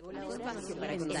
Ya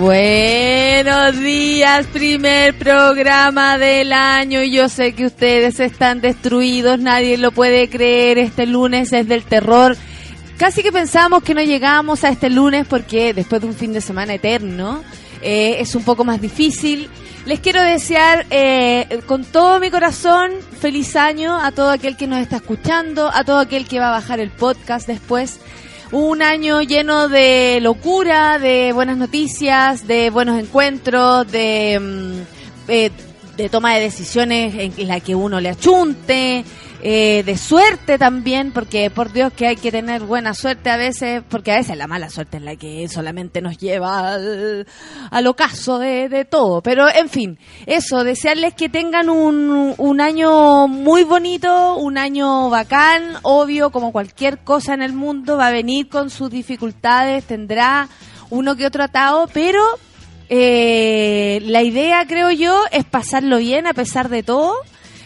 Buenos días, primer programa del año. Yo sé que ustedes están destruidos, nadie lo puede creer. Este lunes es del terror. Casi que pensamos que no llegamos a este lunes porque después de un fin de semana eterno eh, es un poco más difícil. Les quiero desear eh, con todo mi corazón feliz año a todo aquel que nos está escuchando, a todo aquel que va a bajar el podcast después un año lleno de locura, de buenas noticias, de buenos encuentros, de, mm, eh, de toma de decisiones en la que uno le achunte, eh, de suerte también, porque por Dios que hay que tener buena suerte a veces, porque a veces la mala suerte es la que solamente nos lleva al, al ocaso de, de todo. Pero en fin, eso, desearles que tengan un, un año muy bonito, un año bacán, obvio, como cualquier cosa en el mundo, va a venir con sus dificultades, tendrá uno que otro atado, pero eh, la idea, creo yo, es pasarlo bien a pesar de todo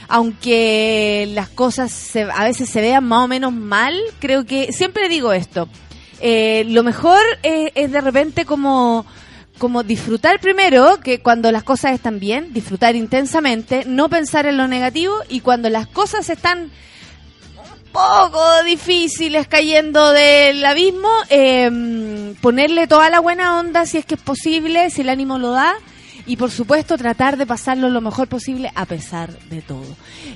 aunque las cosas se- a veces se vean más o menos mal, creo que siempre digo esto. eh, lo mejor es, de repente como como disfrutar primero, que cuando las cosas están bien, disfrutar intensamente, no pensar en lo negativo y cuando las cosas están un poco difíciles cayendo del abismo, eh, ponerle toda la buena onda si es que es posible, si el ánimo lo da y por supuesto tratar de pasarlo lo mejor posible a pesar de todo.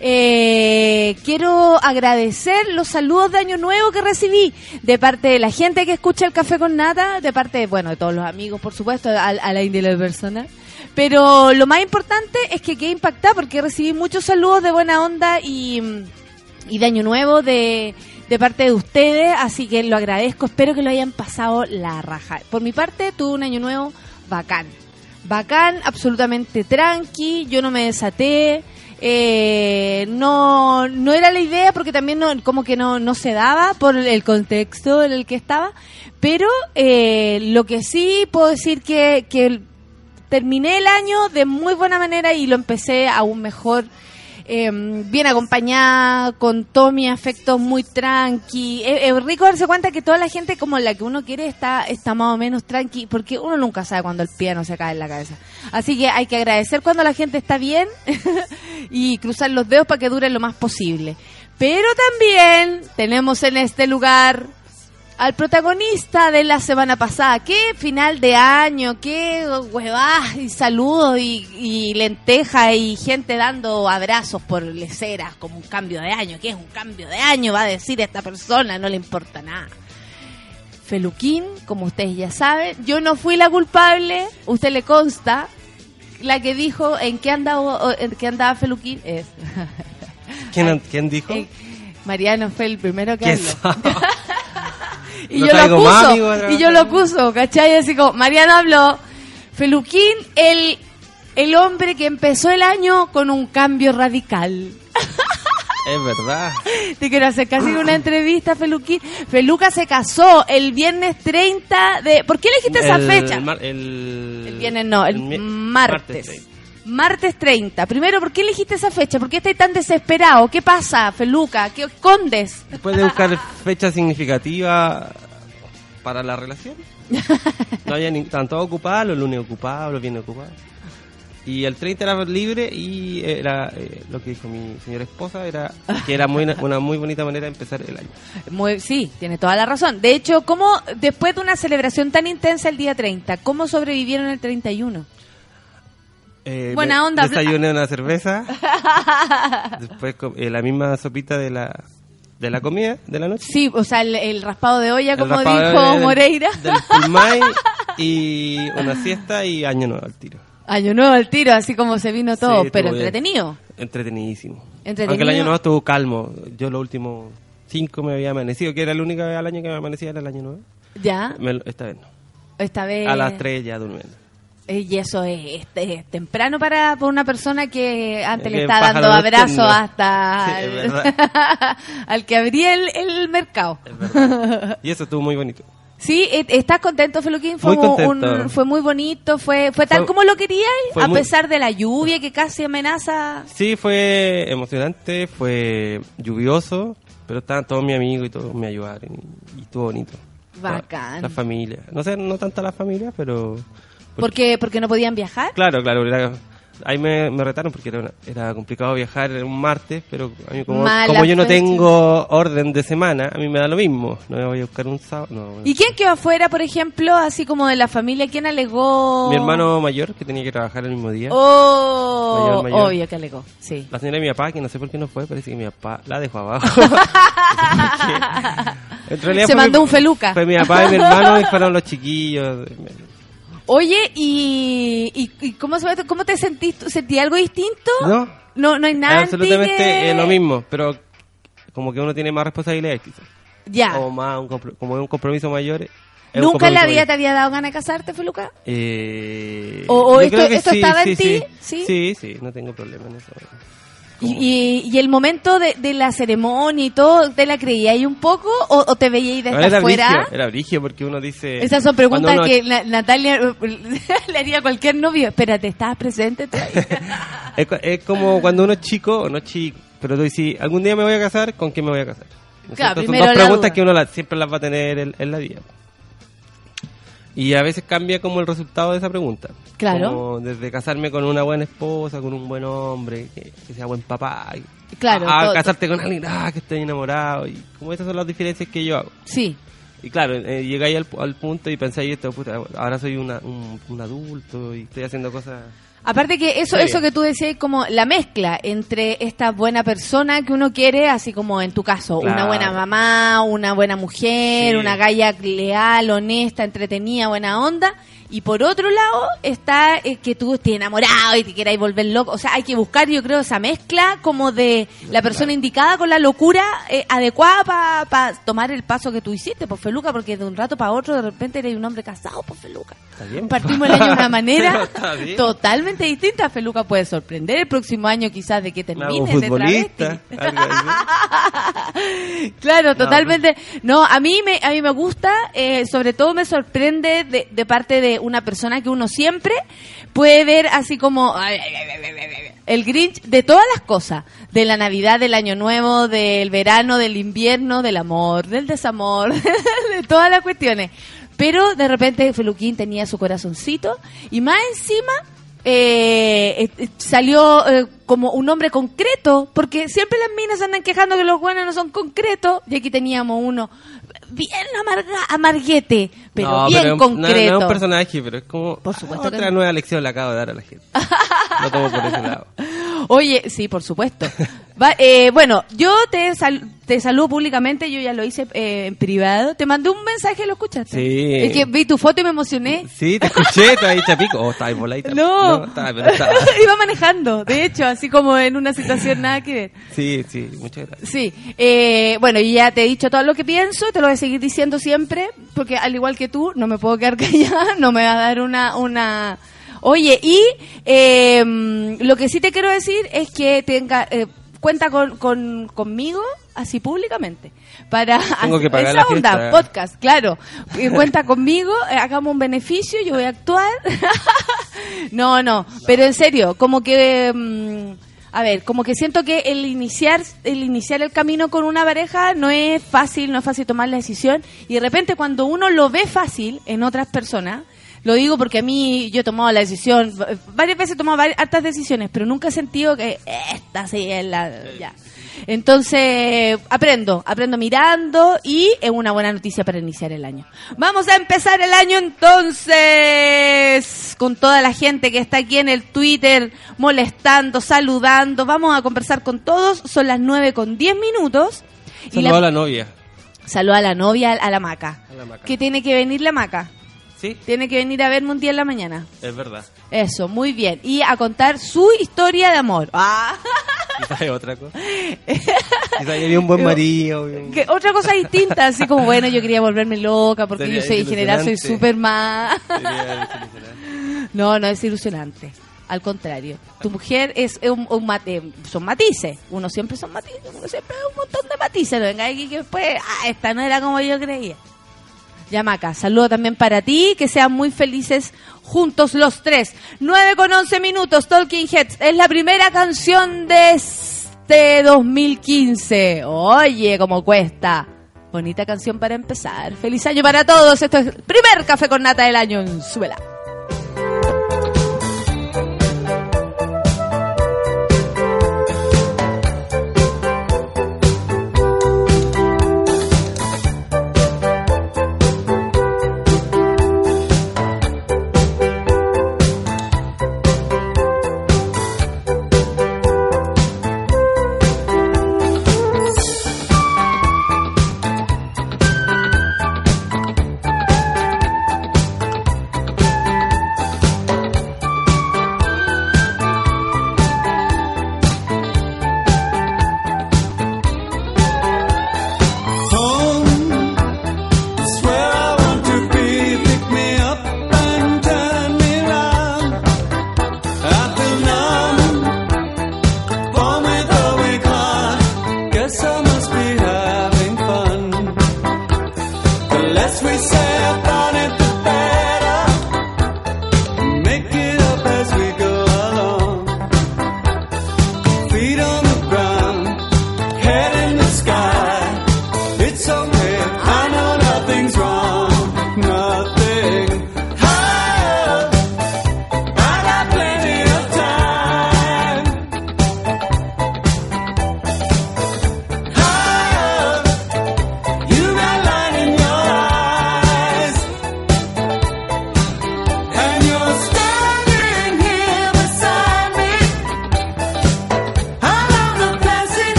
Eh, quiero agradecer los saludos de Año Nuevo que recibí de parte de la gente que escucha el Café con Nata, de parte, bueno, de todos los amigos, por supuesto, a, a la índole personal. Pero lo más importante es que quedé impactada porque recibí muchos saludos de buena onda y, y de Año Nuevo de, de parte de ustedes, así que lo agradezco, espero que lo hayan pasado la raja. Por mi parte, tuve un Año Nuevo bacán bacán, absolutamente tranqui, yo no me desaté, eh, no, no era la idea porque también no, como que no, no se daba por el contexto en el que estaba, pero eh, lo que sí puedo decir que, que terminé el año de muy buena manera y lo empecé aún mejor. Eh, bien acompañada, con todo mi afecto muy tranqui. Es, es rico darse cuenta que toda la gente como la que uno quiere está, está más o menos tranqui, porque uno nunca sabe cuando el piano se cae en la cabeza. Así que hay que agradecer cuando la gente está bien y cruzar los dedos para que dure lo más posible. Pero también tenemos en este lugar al protagonista de la semana pasada. Qué final de año, qué huevas y saludos y, y lentejas y gente dando abrazos por leceras como un cambio de año. ¿Qué es un cambio de año? Va a decir esta persona, no le importa nada. Feluquín, como ustedes ya saben, yo no fui la culpable, usted le consta, la que dijo en qué andaba, en qué andaba Feluquín es... ¿Quién, quién dijo? Eh, Mariano fue el primero que ¿Qué habló. y yo lo más, acuso, amigo, y yo lo acuso, ¿cachai? Así como, Mariano habló, Feluquín, el, el hombre que empezó el año con un cambio radical. Es verdad. Te quiero hacer casi una entrevista, Feluquín. Feluca se casó el viernes 30 de... ¿Por qué elegiste esa fecha? mar- el, El viernes no, el mi- martes. treinta. Martes 30. Primero, ¿por qué elegiste esa fecha? ¿Por qué estás tan desesperado? ¿Qué pasa, Feluca? ¿Qué escondes? Después de buscar fecha significativa para la relación. No había ni tanto ocupados, los lunes ocupados, los viernes ocupados. Y el 30 era libre y era eh, lo que dijo mi señora esposa, era que era muy, una muy bonita manera de empezar el año. Muy, sí, tiene toda la razón. De hecho, ¿cómo, después de una celebración tan intensa el día 30, cómo sobrevivieron el 31? Eh, Buena onda, Desayuné una cerveza. Después eh, la misma sopita de la, de la comida de la noche. Sí, o sea, el, el raspado de olla, El como dijo Moreira. Del y una siesta y año nuevo al tiro. Año nuevo al tiro, así como se vino todo, Sí, pero entretenido. Entretenidísimo. Entretenido. Aunque el año nuevo estuvo calmo. Yo los últimos cinco me había amanecido, que era la única vez al año que me amanecía era el año nuevo. Ya, Me lo- esta vez no. esta vez. A las tres ya durmiendo. Eh, Y eso es, es- es temprano para, para una persona que antes Es le está dando nocturno. hasta Sí, al, al que abría el, el mercado. Y eso estuvo muy bonito. Sí, eh, ¿estás contento, Feluquín? Fue, Muy contento. un- fue muy bonito, fue, fue tal Fue- como lo querías, a muy- pesar de la lluvia que casi amenaza. Sí, fue emocionante, fue lluvioso, pero estaban todos mis amigos y todos me ayudaron y, y estuvo bonito. Bacán. La, la familia. No sé, no tanto la familia, pero... Porque, porque no podían viajar. Claro, claro. era- ahí me, me retaron porque era, era complicado viajar un martes, pero a mí como, yo no tengo orden de semana, a mí me da lo mismo. No me voy a buscar un sábado. no. ¿Y quién quedó afuera, por ejemplo, así como de la familia? ¿Quién alegó? Mi hermano mayor, que tenía que trabajar el mismo día. Oh, Mayor, mayor. obvio que alegó, sí. La señora de mi papá, que no sé por qué no fue, parece que mi papá la dejó abajo. En realidad Se mandó mi- un feluca. Fue mi papá y mi hermano y fueron los chiquillos. Oye, ¿y, y, y cómo, se- cómo te sentiste? ¿Sentí algo distinto? No, No, no hay nada. en absolutamente eh, lo mismo, pero como que uno tiene más responsabilidades quizás. Ya. O más, un como es un compromiso mayor. ¿Nunca un en la vida te había dado ganas de casarte, Feluca? Eh, O- o esto- esto estaba en ti, ¿sí? Sí, sí, no tengo problema en eso. Y, y, y el momento de, de la ceremonia y todo, ¿te la creía ahí un poco o, o te veíais desde era afuera? brigio, era brigio porque uno dice... Esas son preguntas uno- que la- Natalia le haría a cualquier novio. Espérate, ¿estabas presente? Es, es como cuando uno es chico, o no es chico, pero tú dices, algún día me voy a casar, ¿con quién me voy a casar? ¿No Claro? Son dos preguntas duda. que uno la- siempre las va a tener en, en la vida. Y a veces cambia como el resultado de esa pregunta. Claro. Como desde casarme con una buena esposa, con un buen hombre, que, que sea buen papá. y- Claro, A, todo- casarte con alguien, ah, que estoy enamorado. Y como esas son las diferencias que yo hago. Sí. Y claro, eh, llegáis al, al punto y pensáis esto, puta, ahora soy una- un, un adulto y estoy haciendo cosas... Aparte que eso, eso que tú decías, como la mezcla entre esta buena persona que uno quiere, así como en tu caso, una buena mamá, una buena mujer, Sí. una galla leal, honesta, entretenida, buena onda, y por otro lado está eh, que tú estés enamorado y te quieras volver loco. O sea, hay que buscar, yo creo, esa mezcla como de la persona indicada con la locura eh, adecuada para tomar el paso que tú hiciste, por Feluca, porque de un rato para otro de repente eres un hombre casado, por Feluca. Está bien. Partimos el año de una manera totalmente distinta. Feluca puede sorprender el próximo año quizás de que termine de travesti. Claro, No, totalmente. No, a mí me a mí me gusta, eh, sobre todo me sorprende de, de parte de una persona que uno siempre puede ver así como el Grinch de todas las cosas, de la Navidad, del Año Nuevo, del verano, del invierno, del amor, del desamor, de todas las cuestiones. Pero de repente Feluquín tenía su corazoncito y más encima eh, eh, eh, salió eh, como un hombre concreto, porque siempre las minas andan quejando que los buenos no son concretos, y aquí teníamos uno bien amarga, amarguete, pero No, bien pero no- concreto. No, es un personaje, pero es como Por supuesto que otra no. nueva lección le acabo de dar a la gente. Lo tomo por ese lado. Oye, sí, por supuesto. Va- eh, bueno, yo te, sal- te saludo públicamente, yo ya lo hice eh, en privado. Te mandé un mensaje, ¿lo escuchaste? Sí. Es que vi tu foto y me emocioné. Sí, te escuché, estaba ahí chapico. Oh, estaba voladita. No, estaba, pero estaba. iba manejando, de hecho, así como en una situación nada que ver. Sí, sí, muchas gracias. Sí, eh, bueno, y ya te he dicho todo lo que pienso, te lo voy a seguir diciendo siempre, porque al igual que tú, no me puedo quedar callada, no me va a dar una... una... Oye, y eh, lo que sí te quiero decir es que tenga, eh, cuenta con, con- conmigo, así públicamente, para Tengo que pagar esa la onda, fiesta. podcast, claro, cuenta conmigo, eh, hagamos un beneficio, yo voy a actuar. no, no, pero en serio, como que... mm, a ver, como que siento que el iniciar, el iniciar el camino con una pareja no es fácil, no es fácil tomar la decisión. Y de repente cuando uno lo ve fácil en otras personas, Lo digo porque a mí yo he tomado la decisión, varias veces he tomado varias, hartas decisiones, pero nunca he sentido que esta sí es la... Ya. Entonces, aprendo, aprendo mirando y es una buena noticia para iniciar el año. Vamos a empezar el año entonces con toda la gente que está aquí en el Twitter molestando, saludando. Vamos a conversar con todos. Son las 9 con 10 minutos. Saludos a la novia. Saludos a la novia, a la maca. Que tiene que venir la maca. Sí. Tiene que venir a verme un día en la mañana. Es verdad. Eso, muy bien. Y a contar su historia de amor. Ah. Quizás hay otra cosa. Quizás había un buen marido. Que otra cosa distinta, así como, bueno, yo quería volverme loca porque yo soy en general soy súper más. no, no es ilusionante. Al contrario, tu mujer es un, un son matices. Uno siempre son matices, uno siempre es un montón de matices. No venga aquí que después, ah, esta no era como yo creía. Yamaca, saludo también para ti, que sean muy felices juntos los tres. 9 con 11 minutos, Talking Heads, es la primera canción de este 2015. Oye, cómo cuesta. Bonita canción para empezar. Feliz año para todos. Esto es el primer café con nata del año en Suela.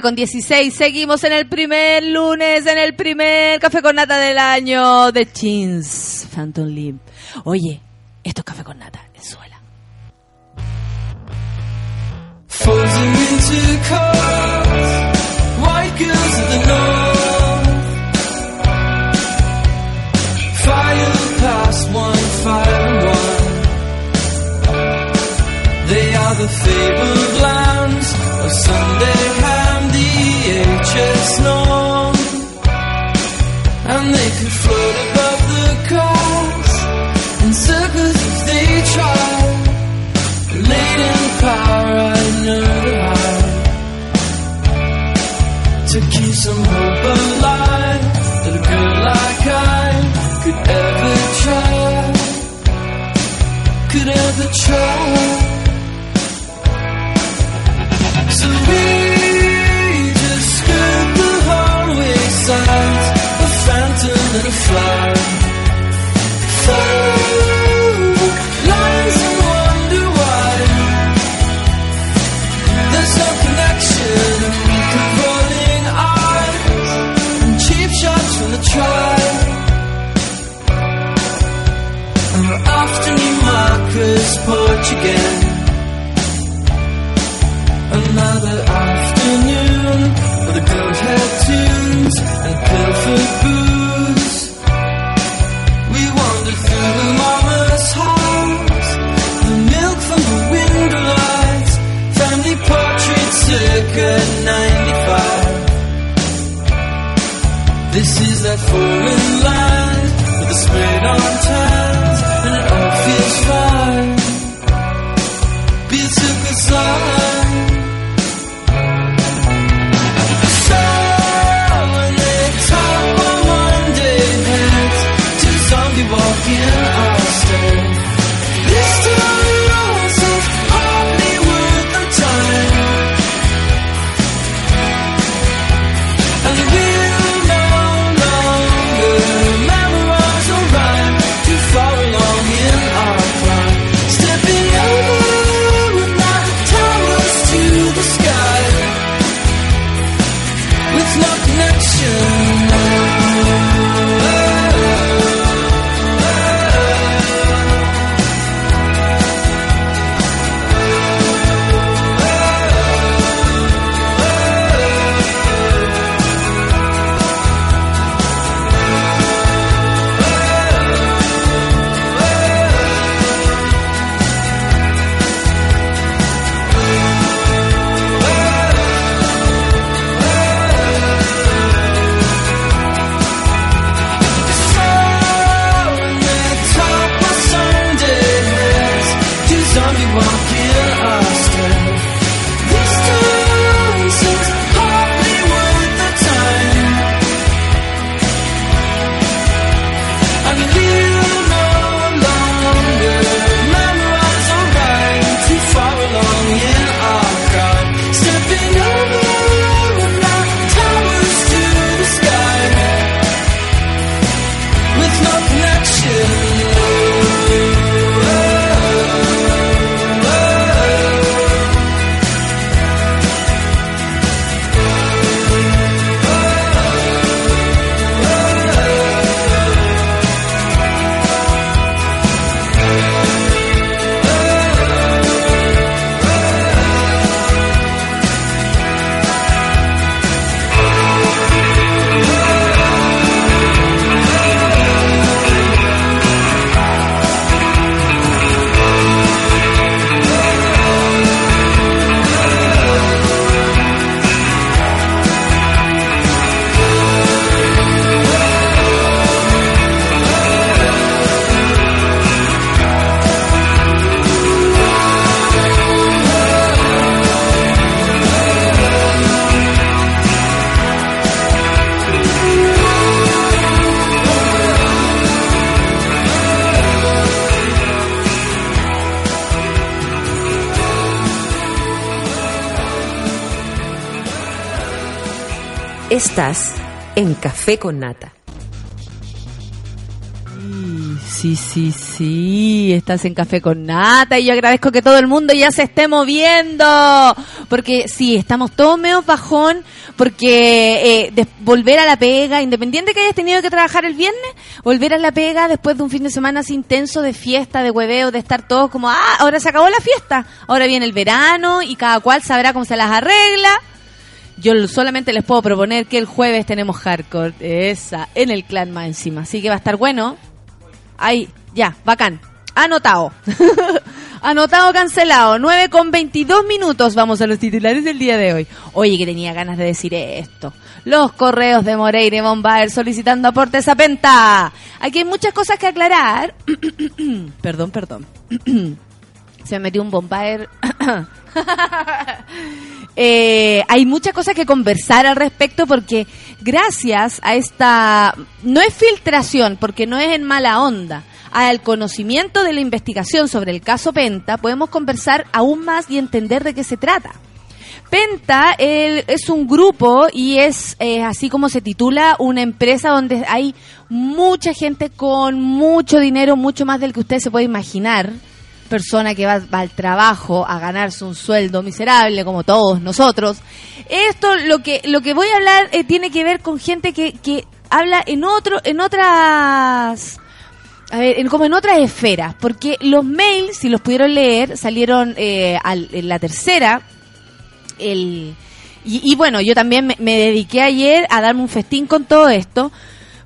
9 con 16. Seguimos en el primer lunes, en el primer café con nata del año de Chins Phantom Limb. Oye, esto es café con nata en suela. The fabled lands of Sunday ham, the HS. And they could float above the cars in circles if they tried. Laden power, I know to hide. To keep some hope alive that a girl like I could ever try. Could ever try. Phantom and faces that fall in line with the spread on times, and it all feels fine. Beautiful side. Estás en Café con Nata. sí, sí, sí. Estás en Café con Nata y yo agradezco que todo el mundo ya se esté moviendo. Porque sí, estamos todos medio bajón. Porque eh, de- volver a la pega, independiente que hayas tenido que trabajar el viernes, volver a la pega después de un fin de semana así intenso de fiesta, de hueveo, de estar todos como, ah, ahora se acabó la fiesta. Ahora viene el verano y cada cual sabrá cómo se las arregla. Yo solamente les puedo proponer que el jueves tenemos hardcore, esa, en el clan más encima. Así que va a estar bueno. Ahí, ya, bacán. Anotado. Anotado, cancelado. 9 con 22 minutos. Vamos a los titulares del día de hoy. Oye, que tenía ganas de decir esto. Los correos de Moreira y Bombaer solicitando aportes a Penta. Aquí hay muchas cosas que aclarar. perdón, perdón. Se me metió un Bombaer. Eh, hay muchas cosas que conversar al respecto porque gracias a esta, no es filtración porque no es en mala onda, al conocimiento de la investigación sobre el caso Penta, podemos conversar aún más y entender de qué se trata. Penta es un grupo y es eh, así como se titula una empresa donde hay mucha gente con mucho dinero, mucho más del que usted se puede imaginar. Persona que va, al trabajo a ganarse un sueldo miserable como todos nosotros. Esto lo que lo que voy a hablar eh, tiene que ver con gente que, que habla en otro en otras a ver, en- como en otras esferas, porque los mails, si los pudieron leer, salieron eh, al- en la tercera, el, y, bueno, yo también me dediqué ayer a darme un festín con todo esto,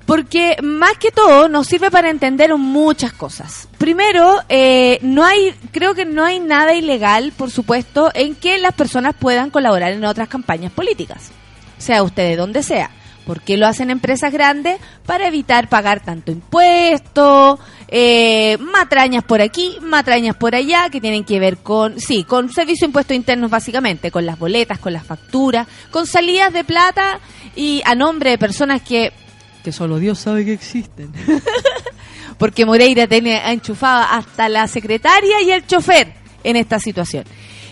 porque más que todo nos sirve para entender muchas cosas. Primero, eh, no hay, creo que no hay nada ilegal, por supuesto, en que las personas puedan colaborar en otras campañas políticas, sea usted de donde sea. ¿Por qué lo hacen empresas grandes? Para evitar pagar tanto impuesto, eh, matrañas por aquí, matrañas por allá, que tienen que ver con, sí, con servicio de impuestos internos básicamente, con las boletas, con las facturas, con salidas de plata y a nombre de personas que, que solo Dios sabe que existen. Porque Moreira tiene enchufada hasta la secretaria y el chofer en esta situación.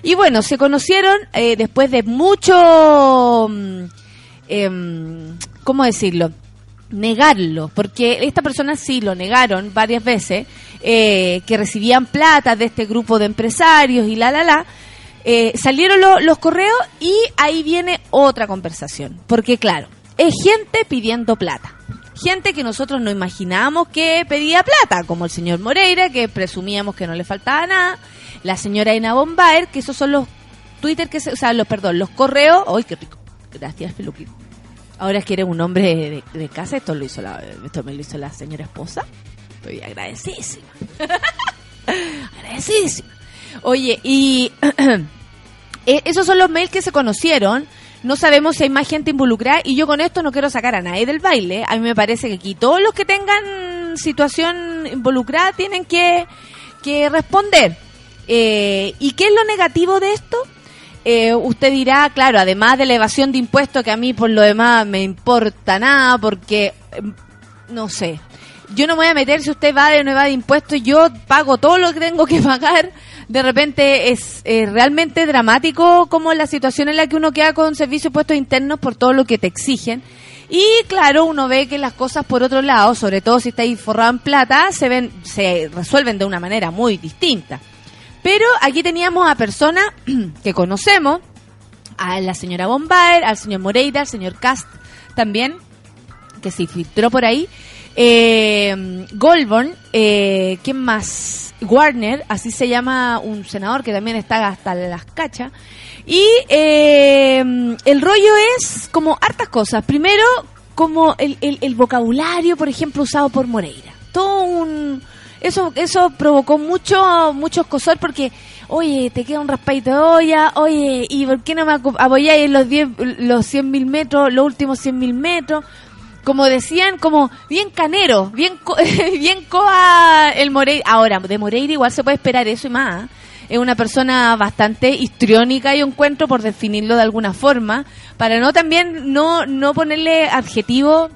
Y bueno, se conocieron eh, después de mucho... mm, em, ¿cómo decirlo? Negarlo, porque esta persona sí lo negaron varias veces, eh, que recibían plata de este grupo de empresarios y la, la, la. Eh, salieron lo- los correos y ahí viene otra conversación, porque claro, es gente pidiendo plata. Gente que nosotros no imaginábamos que pedía plata, como el señor Moreira, que presumíamos que no le faltaba nada, la señora Ena Bombaer, que esos son los Twitter que se, o sea, los, perdón, los correos, ¡ay, qué rico! Gracias, Peluquín. Ahora es que eres un hombre de, casa, esto lo hizo esto me lo hizo la señora esposa. Estoy agradecidísima. agradecidísima. Oye, y eh, esos son los mails que se conocieron. No sabemos si hay más gente involucrada y yo con esto no quiero sacar a nadie del baile. A mí me parece que aquí todos los que tengan situación involucrada tienen que, que responder. Eh, ¿Y qué es lo negativo de esto? Eh, usted dirá, claro, además de la evasión de impuestos, que a mí por lo demás me importa nada, porque, eh, no sé, yo no me voy a meter si usted va o no va de impuestos, yo pago todo lo que tengo que pagar. De repente es realmente dramático como la situación en la que uno queda con servicios de impuestos internos por todo lo que te exigen. Y claro, uno ve que las cosas por otro lado, sobre todo si está ahí forrado en plata, se ven, se resuelven de una manera muy distinta. Pero aquí teníamos a personas que conocemos, a la señora Bombaer, al señor Moreira, al señor Cast también, que se filtró por ahí. Eh, Goldborn, eh, ¿quién más? Warner, así se llama un senador que también está hasta las cachas. Y eh, el rollo es como hartas cosas. Primero, como el, el, el vocabulario, por ejemplo, usado por Moreira. Todo un... Eso, eso provocó mucho, mucho escosor porque, oye, te queda un raspadito de olla, oye, ¿y por qué no me apoyáis en los, 10, los 100 mil metros, los últimos 100 mil metros? Como decían, como bien canero, bien, co- bien coa el Moreira. Ahora, de Moreira igual se puede esperar eso y más. ¿eh? Es una persona bastante histriónica, yo encuentro, por definirlo de alguna forma, para no también no, no ponerle adjetivos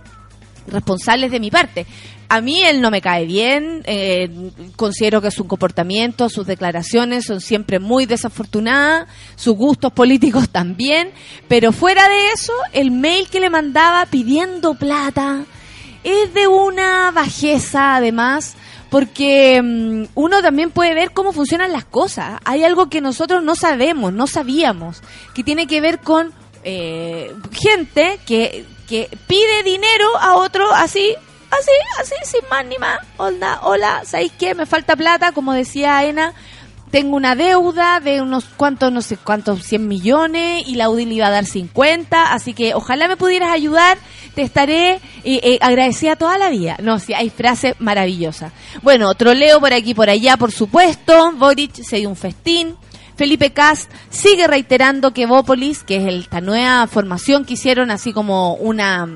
responsables de mi parte. A mí él no me cae bien, eh, considero que su comportamiento, sus declaraciones son siempre muy desafortunadas, sus gustos políticos también, pero fuera de eso, el mail que le mandaba pidiendo plata es de una bajeza además, porque mm, uno también puede ver cómo funcionan las cosas. Hay algo que nosotros no sabemos, no sabíamos, que tiene que ver con eh, gente que, que pide dinero a otro así, así, así, sin más ni más. Hola, hola, ¿sabéis qué? Me falta plata, como decía Ena. Tengo una deuda de unos cuantos, no sé cuántos, 100 millones y la UDI le iba a dar 50, así que ojalá me pudieras ayudar, te estaré eh, eh, agradecida toda la vida. No, sí, hay frases maravillosas. Bueno, troleo por aquí por allá, por supuesto. Boric se dio un festín. Felipe Cast sigue reiterando que Bópolis, que es esta nueva formación que hicieron, así como una,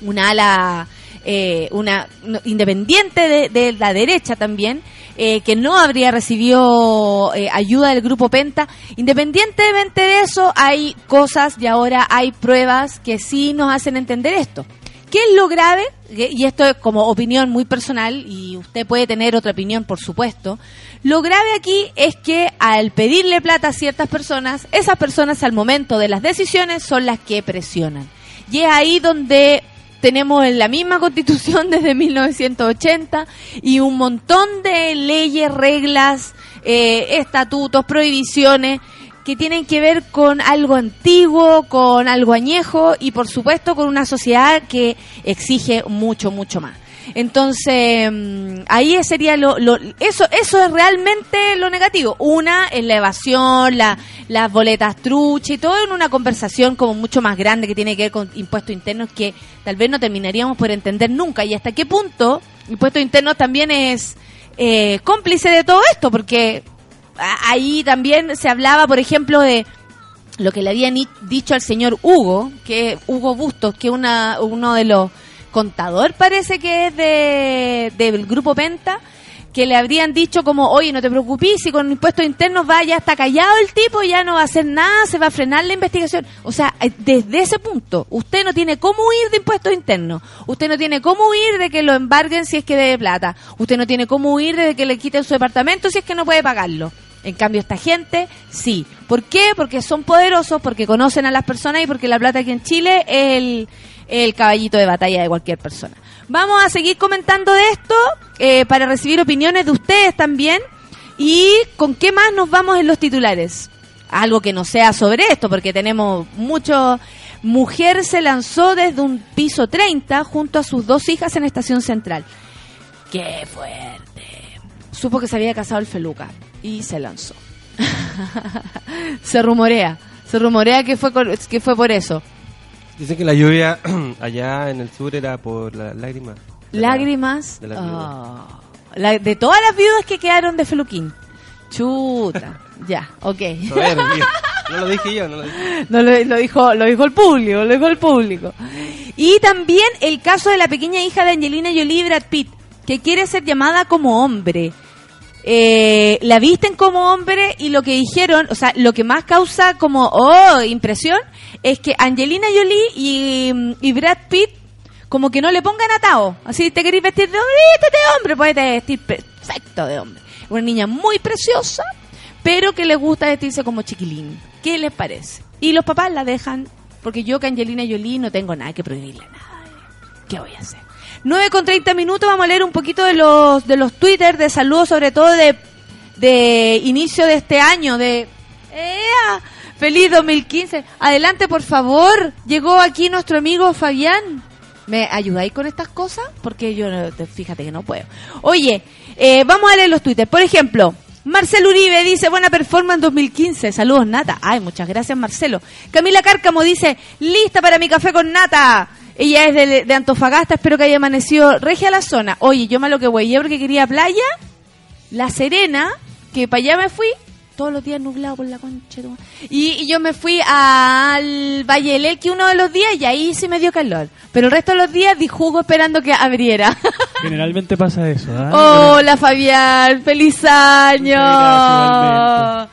una ala eh, una independiente de, la derecha también, eh, que no habría recibido eh, ayuda del grupo Penta. Independientemente de eso, hay cosas y ahora hay pruebas que sí nos hacen entender esto. ¿Qué es lo grave? Que- Y esto es como opinión muy personal y usted puede tener otra opinión, por supuesto. Lo grave aquí es que al pedirle plata a ciertas personas, esas personas al momento de las decisiones son las que presionan. Y es ahí donde tenemos la misma constitución desde 1980 y un montón de leyes, reglas, eh, estatutos, prohibiciones que tienen que ver con algo antiguo, con algo añejo y por supuesto con una sociedad que exige mucho, mucho más. Entonces, mm, ahí sería lo, lo- eso, eso es realmente lo negativo. Una es la evasión, la, las boletas trucha y todo en una conversación como mucho más grande que tiene que ver con impuestos internos que tal vez no terminaríamos por entender nunca. Y hasta qué punto impuestos internos también es eh, cómplice de todo esto, porque ahí también se hablaba, por ejemplo, de lo que le habían dicho al señor Hugo, que Hugo Bustos, que una uno de los contador parece que es de del grupo Penta, que le habrían dicho como, oye, no te preocupes, si con impuestos internos va, ya está callado el tipo, ya no va a hacer nada, se va a frenar la investigación. O sea, eh, desde ese punto, usted no tiene cómo huir de impuestos internos, usted no tiene cómo huir de que lo embarguen si es que debe plata, usted no tiene cómo huir de que le quiten su departamento si es que no puede pagarlo. En cambio, esta gente, sí. ¿Por qué? Porque son poderosos, porque conocen a las personas y porque la plata aquí en Chile es el, el caballito de batalla de cualquier persona. Vamos a seguir comentando de esto eh, para recibir opiniones de ustedes también. ¿Y con qué más nos vamos en los titulares? Algo que no sea sobre esto, porque tenemos mucho... Mujer se lanzó desde un piso 30 junto a sus dos hijas en Estación Central. ¡Qué fuerte! Supo que se había casado el Feluca y se lanzó. se rumorea, se rumorea que fue, que fue por eso. Dicen que la lluvia allá en el sur era por las lágrimas. La- Lágrimas de la- de todas las viudas que quedaron de Feluquín. Chuta, ya, ok. No lo dije yo, no lo dije. No lo, lo dijo, lo dijo el público, lo dijo el público. Y también el caso de la pequeña hija de Angelina Jolie, Brad Pitt, que quiere ser llamada como hombre. Eh, la visten como hombre y lo que dijeron, o sea, lo que más causa como, oh, impresión, es que Angelina Jolie y, Brad Pitt como que no le pongan atado. Así te querés vestir de hombre, de hombre, puedes vestir perfecto de hombre. Una niña muy preciosa, pero que le gusta vestirse como chiquilín. ¿Qué les parece? Y los papás la dejan, porque yo que Angelina Jolie no tengo nada que prohibirle nada. ¿Qué voy a hacer? 9 con 30 minutos, vamos a leer un poquito de los, de los Twitter de saludos, sobre todo de, de inicio de este año, de... ¡Ea! ¡Feliz 2015! Adelante, por favor. Llegó aquí nuestro amigo Fabián. ¿Me ayudáis con estas cosas? Porque yo, fíjate que no puedo. Oye, eh, vamos a leer los Twitter. Por ejemplo, Marcelo Uribe dice, buena performance 2015. Saludos, Nata. Ay, muchas gracias, Marcelo. Camila Cárcamo dice, lista para mi café con Nata. Ella es de, Antofagasta, espero que haya amanecido regia la zona. Oye, yo me lo que voy, porque quería playa, La Serena, que para allá me fui, todos los días nublado por la concha. Y, y yo me fui al Valle del Elqui uno de los días y ahí sí me dio calor. Pero el resto de los días di jugo esperando que abriera. Generalmente pasa eso, ¿ah? Hola Fabián, feliz año.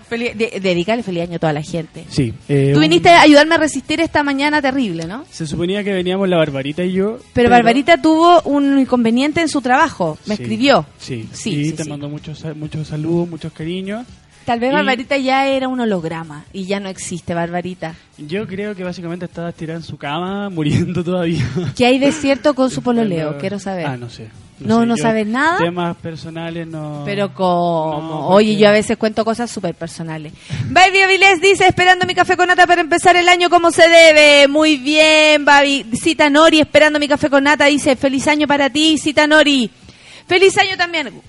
Feliz, de- dedícale feliz año a toda la gente. Sí. eh, Tú un- viniste a ayudarme a resistir esta mañana terrible, ¿no? Se suponía que veníamos la Barbarita y yo. Pero, Barbarita tuvo un inconveniente en su trabajo. Me Sí, escribió. Sí, Sí, y sí, te sí. mando muchos, muchos saludos, muchos cariños. Tal vez Y Barbarita ya era un holograma y ya no existe Barbarita. Yo creo que básicamente estaba tirada en su cama, muriendo todavía. ¿Qué hay de cierto con su pololeo? Quiero saber. Ah, no sé. No, sé. no sabes nada. Temas personales no. Pero como, No, oye, yo a veces cuento cosas súper personales. Baby Avilés dice, esperando mi café con nata para empezar el año como se debe. Muy bien, Babi. Cita Nori, esperando mi café con nata, dice, feliz año para ti, Cita Nori. Feliz año también.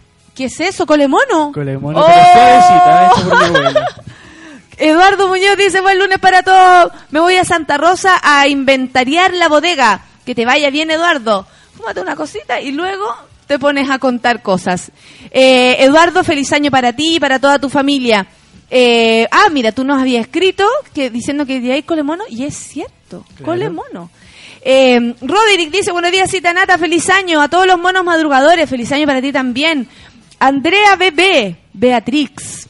¿Qué es eso, colemono? Colemono, ¡Oh! pero suavecita, hecho por mi abuela. Eduardo Muñoz dice, buen lunes para todos. Me voy a Santa Rosa a inventariar la bodega. Que te vaya bien, Eduardo. Fúmate una cosita y luego te pones a contar cosas. Eh, Eduardo, feliz año para ti y para toda tu familia. Eh, ah, mira, tú nos habías escrito que diciendo que hay colemono y es cierto, Claro. colemono. Eh, Roderick dice, buenos días, cita nata, feliz año a todos los monos madrugadores, feliz año para ti también. Andrea Bebé, Beatrix,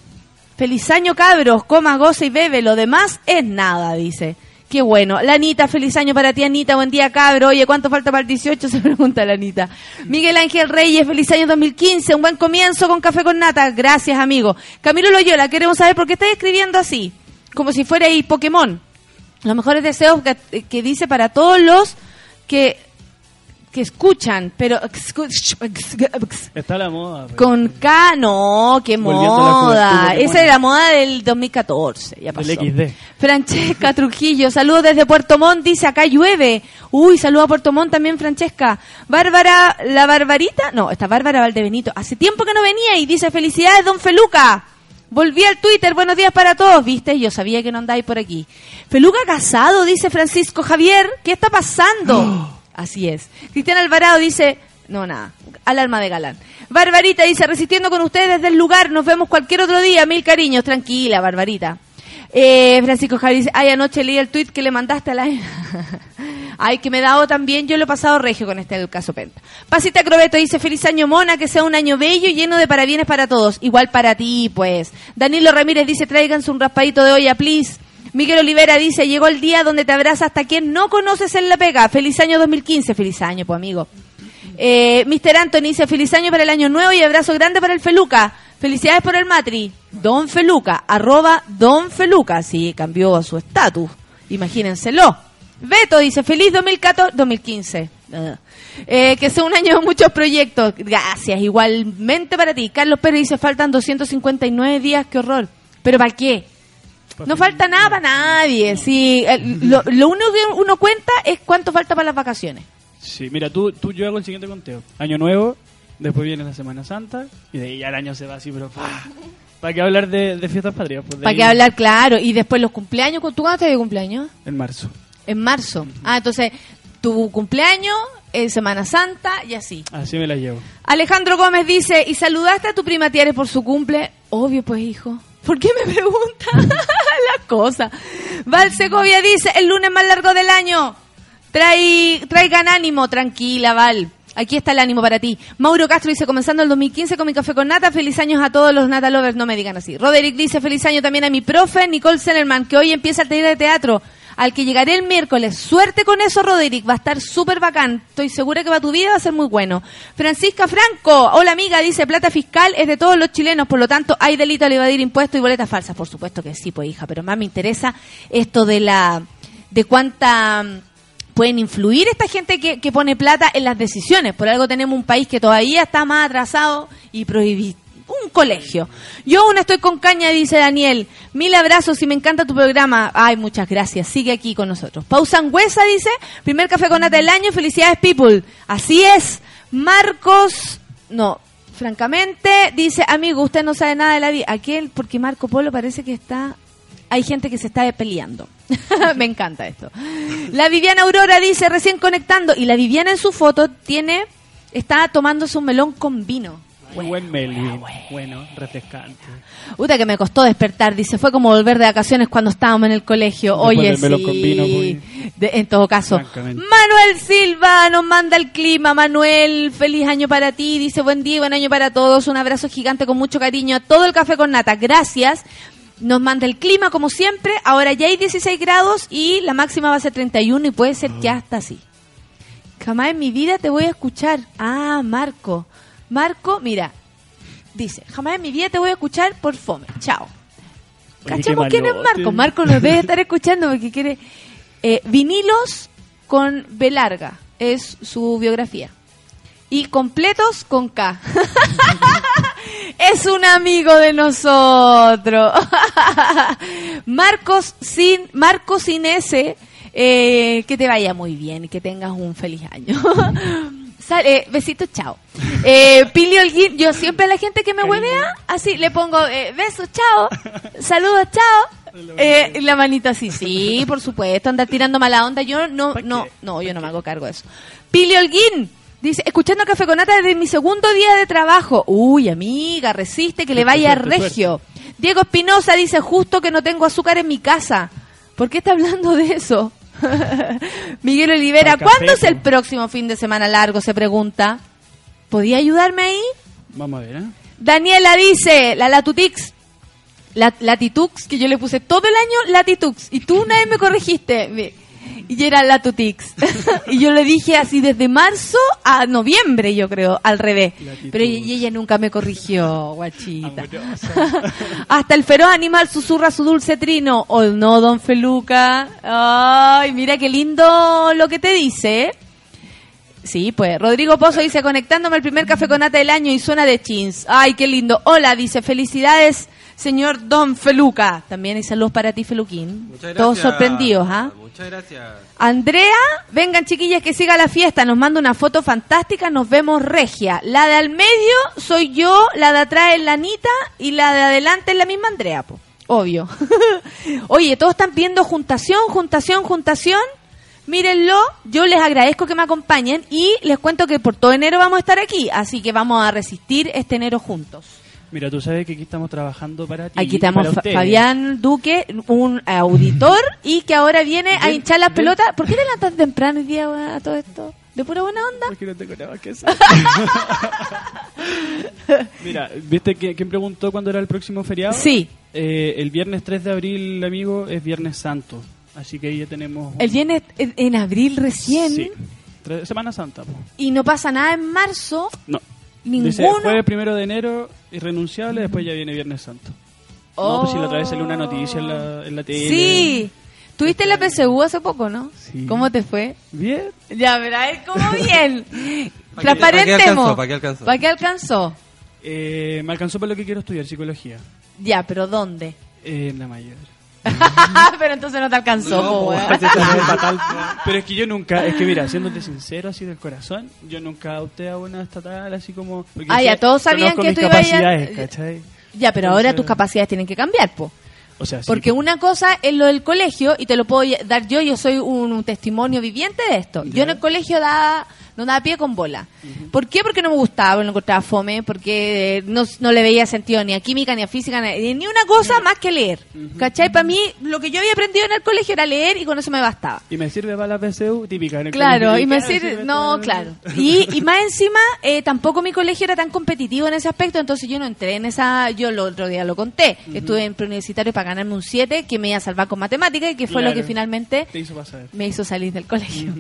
feliz año cabros, coma, goza y bebe, lo demás es nada, dice. Qué bueno. La Anita, feliz año para ti, Anita. Buen día, cabro. Oye, ¿cuánto falta para el 18? Se pregunta la Anita. Miguel Ángel Reyes, feliz año 2015. Un buen comienzo con café con nata. Gracias, amigo. Camilo Loyola, queremos saber por qué estás escribiendo así. Como si fuera ahí Pokémon. Los mejores deseos que dice para todos los que, que escuchan, pero Está la moda. pero- con K, no, qué moda. Esa es la moda del 2014, ya pasó. Del XD. Francesca Trujillo, saludos desde Puerto Montt, dice acá llueve. Uy, saludos a Puerto Montt también, Francesca. Bárbara, la Barbarita, no, está Bárbara Valdebenito. Hace tiempo que no venía y dice felicidades, don Feluca. Volví al Twitter, buenos días para todos, viste, yo sabía que no andáis por aquí. Feluca casado, dice Francisco Javier, ¿qué está pasando? Así es. Cristian Alvarado dice, no, nada, alarma de galán. Barbarita dice, resistiendo con ustedes desde el lugar, nos vemos cualquier otro día, mil cariños, tranquila, Barbarita. Eh, Francisco Javier dice, ay, anoche leí el tweet que le mandaste a la... ay, que me he dado también, yo lo he pasado regio con este caso Penta. Pasita Crobeto dice, feliz año mona, que sea un año bello y lleno de parabienes para todos. Igual para ti, pues. Danilo Ramírez dice, tráiganse un raspadito de olla, please. Miguel Olivera dice, llegó el día donde te abraza hasta quien no conoces en la pega. Feliz año 2015, feliz año, pues amigo. Eh, Mr. Anthony dice, feliz año para el año nuevo y abrazo grande para el Feluca. Felicidades por el matri. Don Feluca, arroba Don Feluca. Sí, cambió su estatus. Imagínenselo. Beto dice, feliz 2014, 2015. Ah. Eh, que sea un año de muchos proyectos. Gracias, igualmente para ti. Carlos Pérez dice, faltan 259 días, qué horror. ¿Pero para qué? No falta nada para nadie. Sí, el- lo, lo único que uno cuenta es cuánto falta para las vacaciones. Sí, mira, tú, tú, yo hago el siguiente conteo. Año nuevo, después viene la Semana Santa, y de ahí ya el año se va así, pero... ¿Para qué hablar de, de fiestas patrias? Pues ¿Para qué hablar? Claro. Y después los cumpleaños. ¿Tú cuándo estás de cumpleaños? En marzo. En marzo. Ah, entonces, tu cumpleaños, en Semana Santa y así. Así me la llevo. Alejandro Gómez dice, ¿y saludaste a tu prima Tiare por su cumple? Obvio, pues, hijo. ¿Por qué me pregunta las cosas? Val Segovia dice, el lunes más largo del año. Trae, traigan ánimo, tranquila, Val. Aquí está el ánimo para ti. Mauro Castro dice, comenzando el 2015 con mi café con nata, feliz años a todos los nata lovers, no me digan así. Roderick dice, feliz año también a mi profe, Nicole Sellerman, que hoy empieza el taller de teatro, al que llegaré el miércoles. Suerte con eso, Roderick, va a estar súper bacán. Estoy segura que va tu vida va a ser muy bueno. Francisca Franco, hola amiga, dice, plata fiscal es de todos los chilenos, por lo tanto, hay delito al evadir impuestos y boletas falsas. Por supuesto que sí, pues hija, pero más me interesa esto de la, de cuánta pueden influir esta gente que, que pone plata en las decisiones. Por algo tenemos un país que todavía está más atrasado y prohibí un colegio. Yo aún estoy con caña, dice Daniel. Mil abrazos y me encanta tu programa. Ay, muchas gracias. Sigue aquí con nosotros. Pausa Angüesa dice, primer café con nata del año. Felicidades, people. Así es. Marcos, no, francamente, dice, amigo, usted no sabe nada de la vida. Aquel, porque Marco Polo parece que está hay gente que se está peleando. Me encanta esto. La Viviana Aurora dice, recién conectando, y la Viviana en su foto tiene, está tomándose un melón con vino. Un buen Melvin. Bueno, refrescante. Puta que me costó despertar, dice, fue como volver de vacaciones cuando estábamos en el colegio. Después Oye, sí. pues. De- en todo caso. Manuel Silva nos manda el clima. Manuel, feliz año para ti. Dice, buen día, buen año para todos. Un abrazo gigante con mucho cariño a todo el café con nata. Gracias. Nos manda el clima como siempre. Ahora ya hay 16 grados y la máxima va a ser 31 y puede ser que hasta así. Jamás en mi vida te voy a escuchar. Ah, Marco. Marco, mira, dice, jamás en mi vida te voy a escuchar por fome. Chao. Oye, ¿Cachamos qué quién es. Marco? Marco nos debe estar escuchando porque quiere... eh, vinilos con B larga es su biografía. Y completos con K. es un amigo de nosotros. Marcos sin, Marcos sin S, eh, que te vaya muy bien y que tengas un feliz año. Sal- eh, besitos, chao. Eh, Pili Holguín, yo siempre a la gente que me huevea, así le pongo eh, besos, chao, saludos, chao. Eh, la manita así, sí, por supuesto, andar tirando mala onda. Yo no, ¿Pa' no, no, yo no me hago cargo de eso. Pili Holguín, dice, escuchando Café con Nata desde mi segundo día de trabajo. Uy, amiga, resiste que le vaya regio. Diego Espinosa dice, justo que no tengo azúcar en mi casa. ¿Por qué está hablando de eso? Miguel Olivera, ¿cuándo es el po. próximo fin de semana largo? Se pregunta. ¿Podía ayudarme ahí? Vamos a ver, ¿eh? Daniela dice, la Latutix, la, Latitux, que yo le puse todo el año Latitux, y tú una vez me corregiste, y era Latutix. y yo le dije así desde marzo a noviembre, yo creo, al revés. Pero y ella nunca me corrigió, guachita. Amorosa. Hasta el feroz animal susurra su dulce trino. ¿O no, don Feluca? Ay, mira qué lindo lo que te dice. ¿eh? Sí, pues. Rodrigo Pozo dice, conectándome al primer café con nata del año y suena de chins. Ay, qué lindo. Hola, dice, felicidades, señor don Feluca. También hay saludos para ti, Feluquín. Muchas Todos gracias. sorprendidos, ¿ah? Muchas gracias. Andrea, vengan chiquillas que siga la fiesta, nos manda una foto fantástica, nos vemos regia. La de al medio soy yo, la de atrás es la Anita y la de adelante es la misma Andrea, po. obvio. Oye, todos están pidiendo juntación, juntación, juntación. Mírenlo, yo les agradezco que me acompañen y les cuento que por todo enero vamos a estar aquí, así que vamos a resistir este enero juntos. Mira, tú sabes que aquí estamos trabajando para ti. Aquí estamos para. Fabián Duque, un auditor, y que ahora viene a hinchar las pelotas. ¿Por qué te levantas temprano el día a todo esto? ¿De pura buena onda? Porque no tengo nada que hacer. Mira, ¿viste que, quién preguntó cuándo era el próximo feriado? Sí. Eh, el viernes 3 de abril, amigo, es Viernes Santo. Así que ahí ya tenemos... El viernes en, abril recién Sí. Semana Santa, po. y no pasa nada en marzo. No. Ninguno. Dice jueves primero de enero, irrenunciable, después ya viene Viernes Santo. No, pues si la otra vez salió una noticia en la, en la tele. Sí. Tuviste la PSU hace poco, ¿no? Sí. ¿Cómo te fue? Bien. Ya, verá, es como bien. ¿Pa' qué- pa' qué Transparentemos. alcanzó? ¿Pa' qué alcanzó? ¿Para qué alcanzó? Eh, me alcanzó para lo que quiero estudiar, psicología. Ya, pero ¿dónde? Eh, en la mayor. pero entonces no te alcanzó, No, po, po, weón. Pero es que yo nunca, es que mira, siéndote sincero, así del corazón, yo nunca opté a una estatal, así como... Ah, ya, todos sabían que tú ibas a-. Ya, pero ahora tus capacidades tienen que cambiar, po. O sea, sí, Porque una cosa es lo del colegio, y te lo puedo dar yo, yo soy un, un testimonio viviente de esto. Yo en el colegio daba, no daba pie con bola. ¿Por qué? Porque no me gustaba, porque no encontraba fome, porque eh, no, no le veía sentido ni a química, ni a física, ni, ni una cosa más que leer. ¿Cachai? Para mí, lo que yo había aprendido en el colegio era leer y con eso me bastaba. Y me sirve para la PSU típica. En el Claro, y me sirve, no, claro. Y, y más encima, eh, tampoco mi colegio era tan competitivo en ese aspecto, entonces yo no entré en esa, yo el otro día lo conté, estuve en preuniversitario para ganarme un 7 que me iba a salvar con matemáticas y que fue lo que finalmente hizo me hizo salir del colegio.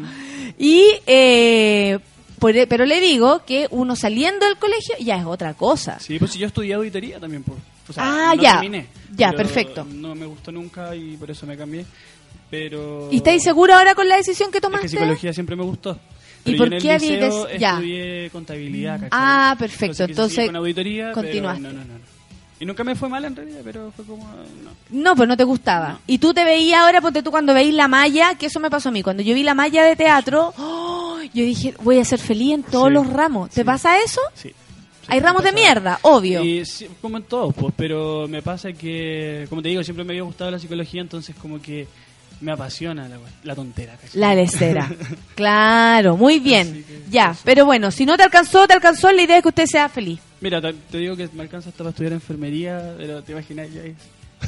Y, eh, por- pero le digo que uno saliendo del colegio ya es otra cosa. Sí, pues si yo estudié auditoría también, pues. O sea, Ah, no ya. terminé, Ya, perfecto. No me gustó nunca y por eso me cambié. Pero... ¿Y estáis seguro ahora con la decisión que Es tomaste? que psicología siempre me gustó. ¿Y por qué el había liceo des- ya. estudié contabilidad, ¿cachai? Ah, perfecto. Entonces, seguir con auditoría, continuaste. Pero no, no, no. Y nunca me fue mal en realidad, pero fue como... No. No, pues no te gustaba. No. Y tú te veías ahora, ponte tú cuando veís la malla, que eso me pasó a mí. Cuando yo vi la malla de teatro, ¡oh! yo dije, voy a ser feliz en todos Sí, los ramos. ¿Te sí. pasa eso? Sí. Hay ramos de mierda, obvio. Y sí, como en todos, pues, pero me pasa que, como te digo, siempre me había gustado la psicología, entonces como que me apasiona la, la tontera. ¿cachai? La lecera. claro, muy bien. Que Ya, eso. pero bueno, si no te alcanzó, te alcanzó. La idea es que usted sea feliz. Mira, te, te digo que me alcanza hasta para estudiar enfermería, pero te imaginas ya es-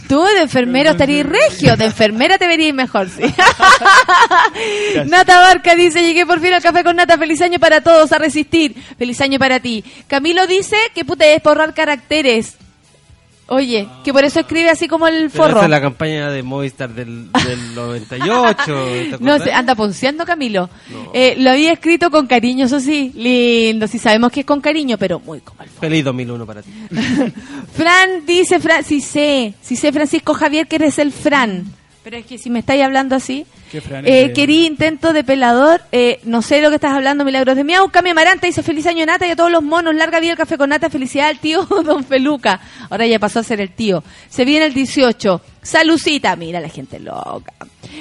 Tú de enfermero estarías regio, de enfermera te verías mejor, sí. Nata Barca dice, llegué por fin al café con Nata, feliz año para todos, a resistir, feliz año para ti. Camilo dice que puta es borrar caracteres. Oye, que por eso escribe así como el Pero forro. esa es la campaña de Movistar del, del 98. ¿te No, se anda ponceando Camilo. No. Eh, lo había escrito con cariño, eso sí. Lindo, sí sabemos que es con cariño, pero muy como el forro. Feliz 2001 para ti. Fran dice, Fran, sí sé, sí sé Francisco Javier que eres el Fran. Pero es que si me estáis hablando así, ¿Qué Fran eh, es? querí intento de pelador, eh, no sé lo que estás hablando, Milagros de Miau, Cami Amaranta dice feliz año Nata y a todos los monos, larga vida el café con Nata, felicidad al tío Don Feluca, ahora ya pasó a ser el tío, se viene el 18, Salucita, mira la gente loca.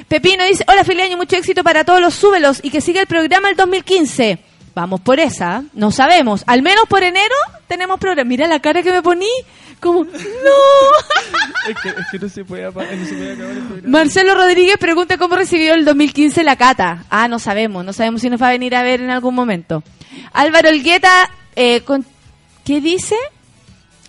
Pepino dice, hola feliz año, mucho éxito para todos los súbelos y que siga el programa el 2015. Vamos por esa, no sabemos, al menos por enero tenemos programa. Mira la cara que me poní, como, no. Es que, es que no se puede apagar, no se puede acabar el programa. Marcelo Rodríguez pregunta cómo recibió el 2015 la cata. Ah, no sabemos, no sabemos si nos va a venir a ver en algún momento. Álvaro Olgueta, eh, con- ¿qué dice?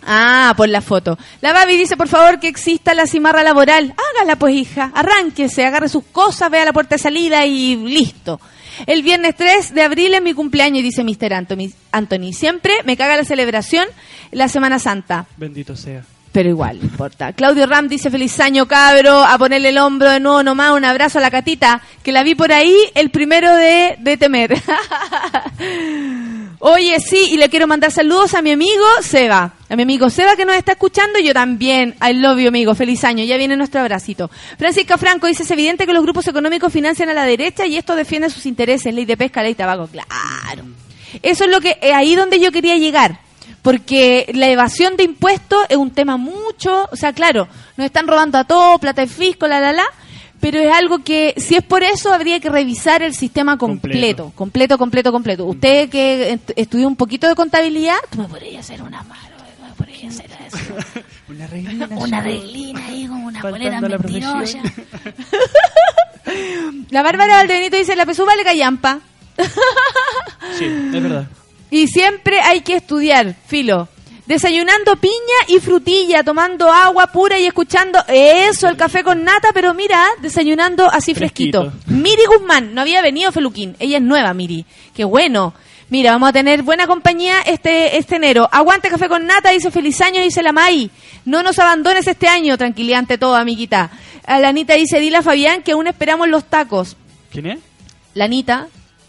Ah, por la foto. La Babi dice, por favor, que exista la cimarra laboral. Hágala pues, hija. Arránquese, agarre sus cosas, vea la puerta de salida y listo. El viernes 3 de abril es mi cumpleaños, dice Mr. Anthony. Anthony. Siempre me caga la celebración la Semana Santa. Bendito sea. Pero igual, no importa. Claudio Ram dice feliz año, cabro, a ponerle el hombro de nuevo nomás, un abrazo a la catita, que la vi por ahí el primero de, de temer. Oye, sí, y le quiero mandar saludos a mi amigo Seba. A mi amigo Seba que nos está escuchando, y yo también. I love you, amigo. Feliz año. Ya viene nuestro abracito. Francisca Franco dice, es evidente que los grupos económicos financian a la derecha y esto defiende sus intereses. Ley de pesca, ley de tabaco. Claro. Eso es lo que, eh, ahí donde yo quería llegar. Porque la evasión de impuestos es un tema mucho, o sea, claro, nos están robando a todo, plata de fisco, la, la, la, pero es algo que, si es por eso, habría que revisar el sistema completo, completo, completo, completo. Usted que est- estudió un poquito de contabilidad, tú me podrías hacer una mano, me podrías hacer eso. Una reglina. Una reglina ahí con una polera mentirosa. La Bárbara Valdebenito dice, la pesú vale callampa. Sí, es verdad. Y siempre hay que estudiar, filo. Desayunando piña y frutilla, tomando agua pura y escuchando eso, el café con nata, pero mira, desayunando así fresquito. Fresquito. Miri Guzmán, no había venido Feluquín, ella es nueva, Miri. Qué bueno. Mira, vamos a tener buena compañía este, este enero. Aguante café con nata, dice feliz año, dice la May. No nos abandones este año, tranquilidad ante todo, amiguita. A la Anita dice, dile a Fabián que aún esperamos los tacos. ¿Quién es? La Anita,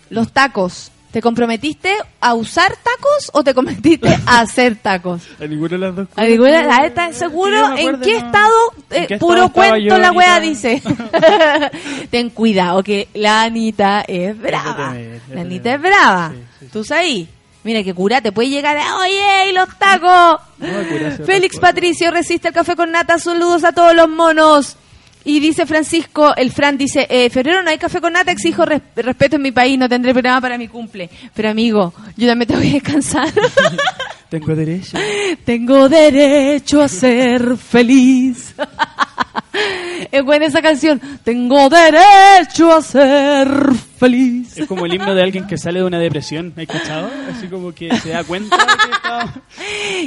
los tacos. ¿Te comprometiste a usar tacos o te comprometiste a hacer tacos? A ninguna de las dos. ¿A ninguna- a esta- seguro? Sí, yo me ¿En qué no. estado? ¿En Eh, qué puro estado estaba cuento la wea dice. Ten cuidado que la Anita es brava. de La Anita es brava. Sí, sí, sí. ¿Tú sabes? Mira que cura te puede llegar a, oye, y los tacos. No, Félix cosas. Patricio resiste el café con nata. Saludos a todos los monos. Y dice Francisco, el Fran dice, eh, febrero no hay café con nata, exijo res- respeto en mi país, no tendré programa para mi cumple. Pero amigo, yo también tengo que descansar. Tengo derecho. tengo derecho a ser feliz. Es buena esa canción. Tengo derecho a ser feliz. Es como el himno de alguien que sale de una depresión, ¿has cachado? Así como que se da cuenta de que está...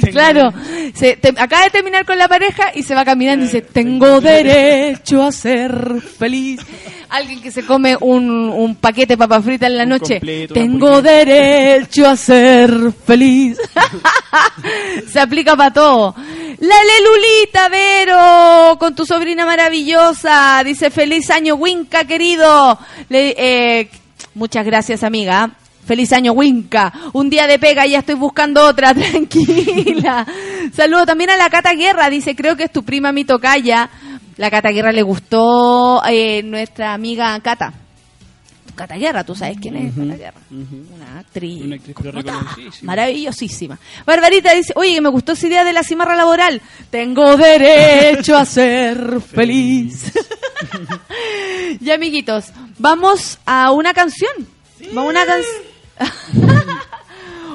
Tengo- Claro, se, te- acaba de terminar con la pareja y se va caminando y dice, tengo derecho a ser feliz. Alguien que se come un, un paquete de papas fritas en la Un noche, completo, tengo derecho a ser feliz. se aplica para todo. La Lelulita, Vero, con tu sobrina maravillosa, dice, feliz año, Winca, querido. Le- eh, muchas gracias, amiga. Feliz año, Winca. Un día de pega y ya estoy buscando otra, tranquila. Saludo también a la Cata Guerra, dice, creo que es tu prima mi tocaya. La Cata Guerra le gustó eh, nuestra amiga Cata. Cata Guerra, tú sabes quién es Cata Guerra. Una actriz. Una actriz pero maravillosísima. Barbarita dice, oye, que me gustó esa idea de la cimarra laboral. Tengo derecho a ser feliz. ya, amiguitos, vamos a una canción. Vamos a una canción.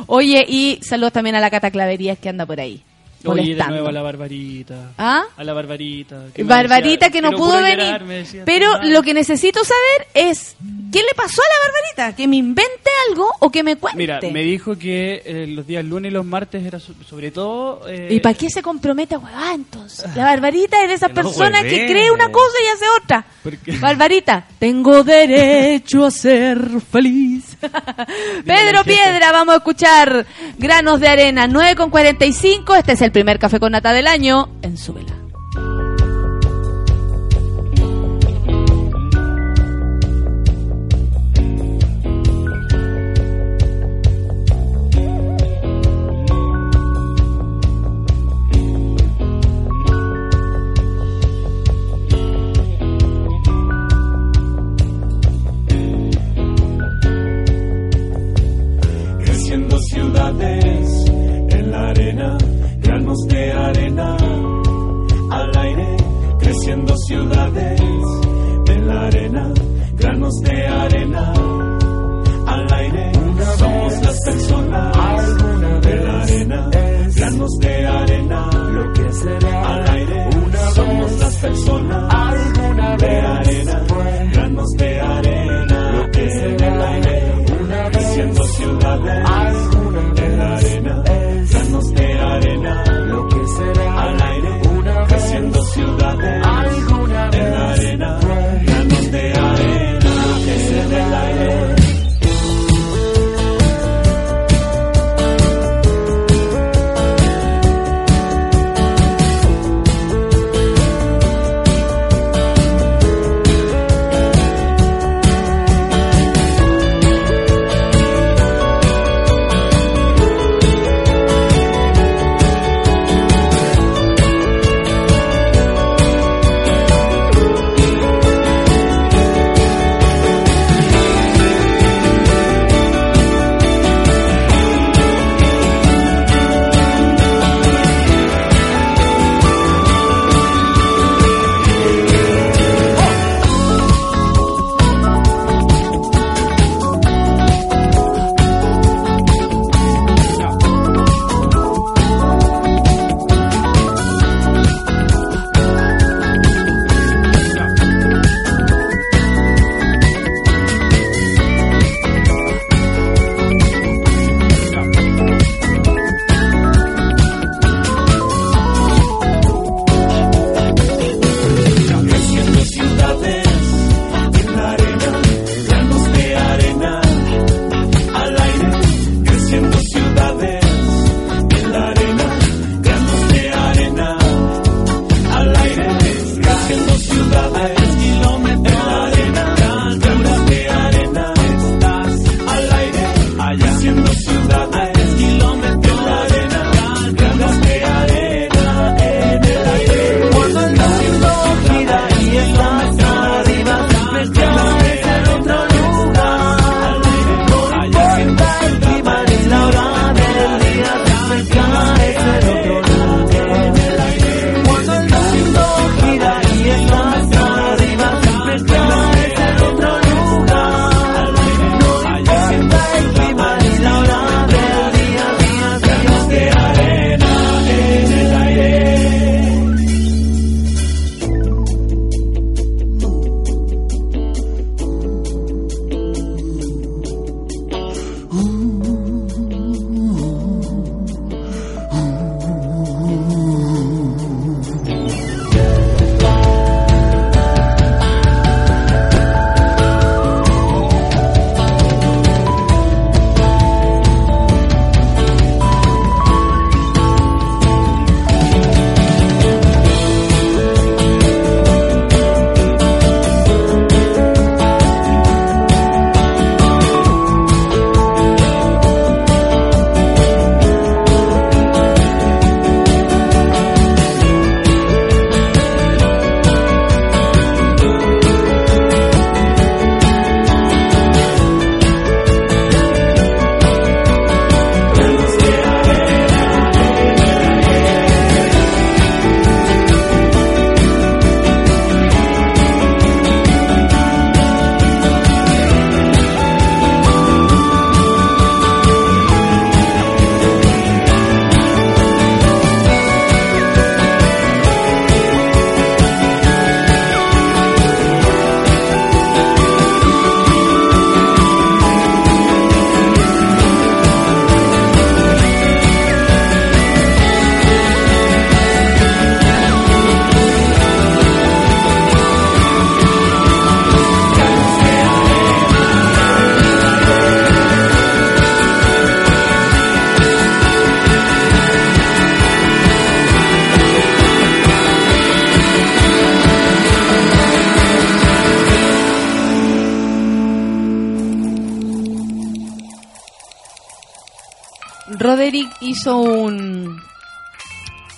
Oye, y saludos también a la Cata Claverías que anda por ahí. Oye, de nuevo a la Barbarita. ¿Ah? A la Barbarita. que Barbarita decía, que no pudo venir. decía, pero lo que necesito saber es ¿Qué le pasó a la Barbarita? ¿Que me invente algo o que me cuente? Mira, me dijo que eh, los días lunes y los martes era so- sobre todo... eh, ¿Y para qué se compromete a huevada entonces? La Barbarita es de esas Que no personas que huevee. cree una cosa y hace otra. ¿Por qué? Barbarita, tengo derecho a ser feliz. Pedro Piedra, vamos a escuchar Granos de Arena 9 con 45. Este es el primer café con nata del año en su vela. De arena lo que será al aire. Somos las personas de arena, Roderick hizo un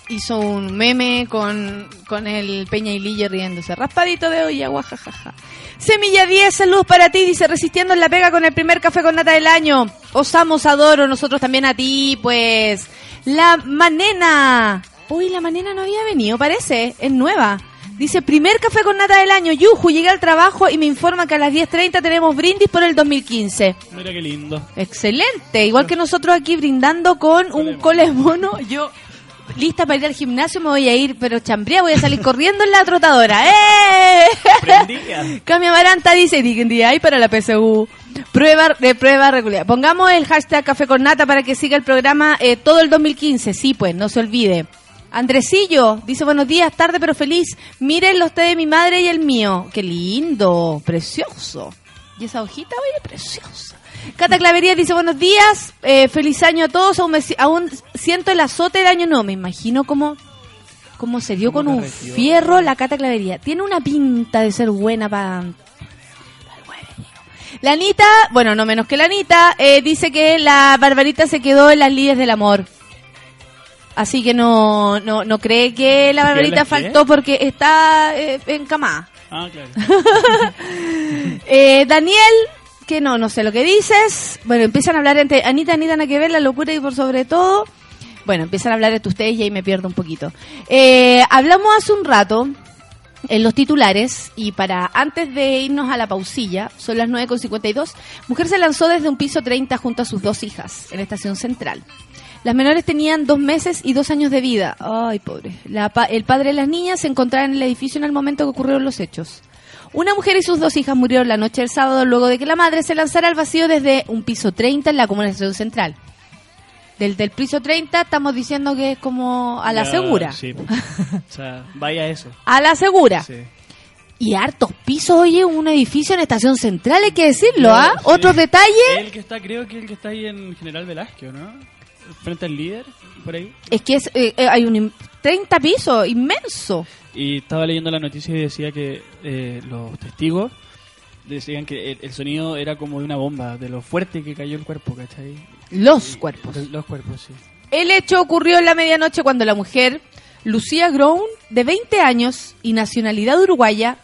hizo un meme con, con el Peña y Lille riéndose. Raspadito de olla, guajajaja. Semilla 10, salud para ti, dice, resistiendo en la pega con el primer café con nata del año. Os amo, os adoro, nosotros también a ti, pues. La manena. Uy, la manena no había venido, parece, es nueva. Dice, primer café con nata del año, yuju, llegué al trabajo y me informa que a las 10.30 tenemos brindis por el 2015. Mira qué lindo. Excelente, igual que nosotros aquí brindando con un cole mono, yo lista para ir al gimnasio me voy a ir, pero chambría, voy a salir corriendo en la trotadora. ¡Eh! Cami Amaranta dice, ahí para la PSU. Prueba de prueba regular. Pongamos el hashtag Café con Nata para que siga el programa eh, todo el 2015. Sí, pues, no se olvide. Andresillo dice buenos días, tarde pero feliz. Miren los té de mi madre y el mío. Qué lindo, precioso. Y esa hojita, oye, preciosa. Cata Clavería dice buenos días, eh, feliz año a todos. Aún, me aún siento el azote del año nuevo. Me imagino cómo, cómo se dio con un fierro la Cata Clavería. Tiene una pinta de ser buena para... La Anita, bueno, no menos que la Anita, eh, dice que la Barbarita se quedó en las lides del amor. Así que no, no, no cree que la ¿Que Barbarita qué? faltó porque está eh, encamada. Ah, claro. Eh, Daniel, que no, no sé lo que dices. Bueno, empiezan a hablar entre Anita, Anita, nada que ver, la locura y por sobre todo. Bueno, empiezan a hablar entre ustedes y ahí me pierdo un poquito. Eh, hablamos hace un rato en los titulares y para antes de irnos a la pausilla, son las 9.52, mujer se lanzó desde un piso 30 junto a sus dos hijas en Estación Central. Las menores tenían dos meses y dos años de vida. Ay, pobre. La pa- el padre de las niñas se encontraba en el edificio en el momento que ocurrieron los hechos. Una mujer y sus dos hijas murieron la noche del sábado luego de que la madre se lanzara al vacío desde un piso 30 en la comuna de Estación Central. Del, del piso 30 estamos diciendo que es como a la segura. Sí. O sea, vaya eso. A la segura. Sí. Y hartos pisos, oye, un edificio en Estación Central, hay que decirlo, ¿ah? Sí. Otros detalles. El que está, creo que el que está ahí en General Velázquez, ¿no? Frente al líder, por ahí. Es que es, eh, eh, hay un im- 30 pisos, inmenso. Y estaba leyendo la noticia y decía que eh, los testigos decían que el, el sonido era como de una bomba, de lo fuerte que cayó el cuerpo, ¿cachai? Los cuerpos. Los cuerpos, sí. El hecho ocurrió en la medianoche cuando la mujer, Lucía Grown, de 20 años y nacionalidad uruguaya,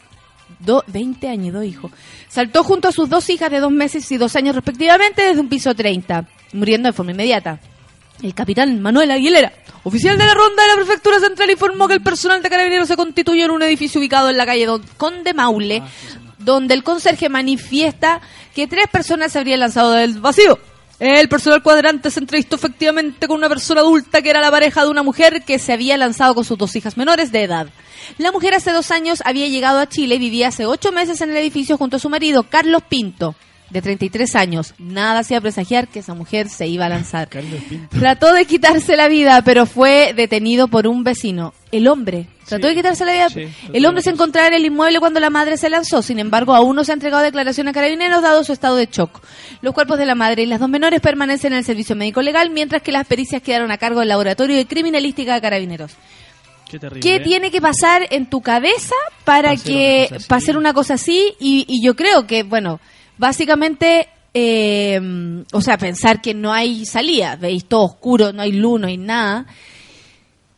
do- 20 años y dos hijos, saltó junto a sus dos hijas de dos meses y dos años respectivamente desde un piso 30, muriendo de forma inmediata. El capitán Manuel Aguilera, oficial de la ronda de la prefectura central, informó que el personal de carabineros se constituyó en un edificio ubicado en la calle Don Conde Maule, donde el conserje manifiesta que tres personas se habrían lanzado del vacío. El personal cuadrante se entrevistó efectivamente con una persona adulta que era la pareja de una mujer que se había lanzado con sus dos hijas menores de edad. La mujer hace dos años había llegado a Chile y vivía hace ocho meses en el edificio junto a su marido, Carlos Pinto, de 33 años. Nada hacía presagiar que esa mujer se iba a lanzar. Trató de quitarse la vida, pero fue detenido por un vecino. El hombre trató Sí. de quitarse la vida. Sí, el hombre se encontraba en el inmueble cuando la madre se lanzó. Sin embargo, aún no se ha entregado declaración a carabineros dado su estado de shock. Los cuerpos de la madre y las dos menores permanecen en el servicio médico legal, mientras que las pericias quedaron a cargo del laboratorio de criminalística de carabineros. Qué terrible. ¿Qué ¿eh? tiene que pasar en tu cabeza para Pa' hacer que una cosa así. para hacer una cosa así? Y, y yo creo que, bueno, básicamente, eh, o sea, pensar que no hay salida, veis todo oscuro, no hay luz, no hay nada.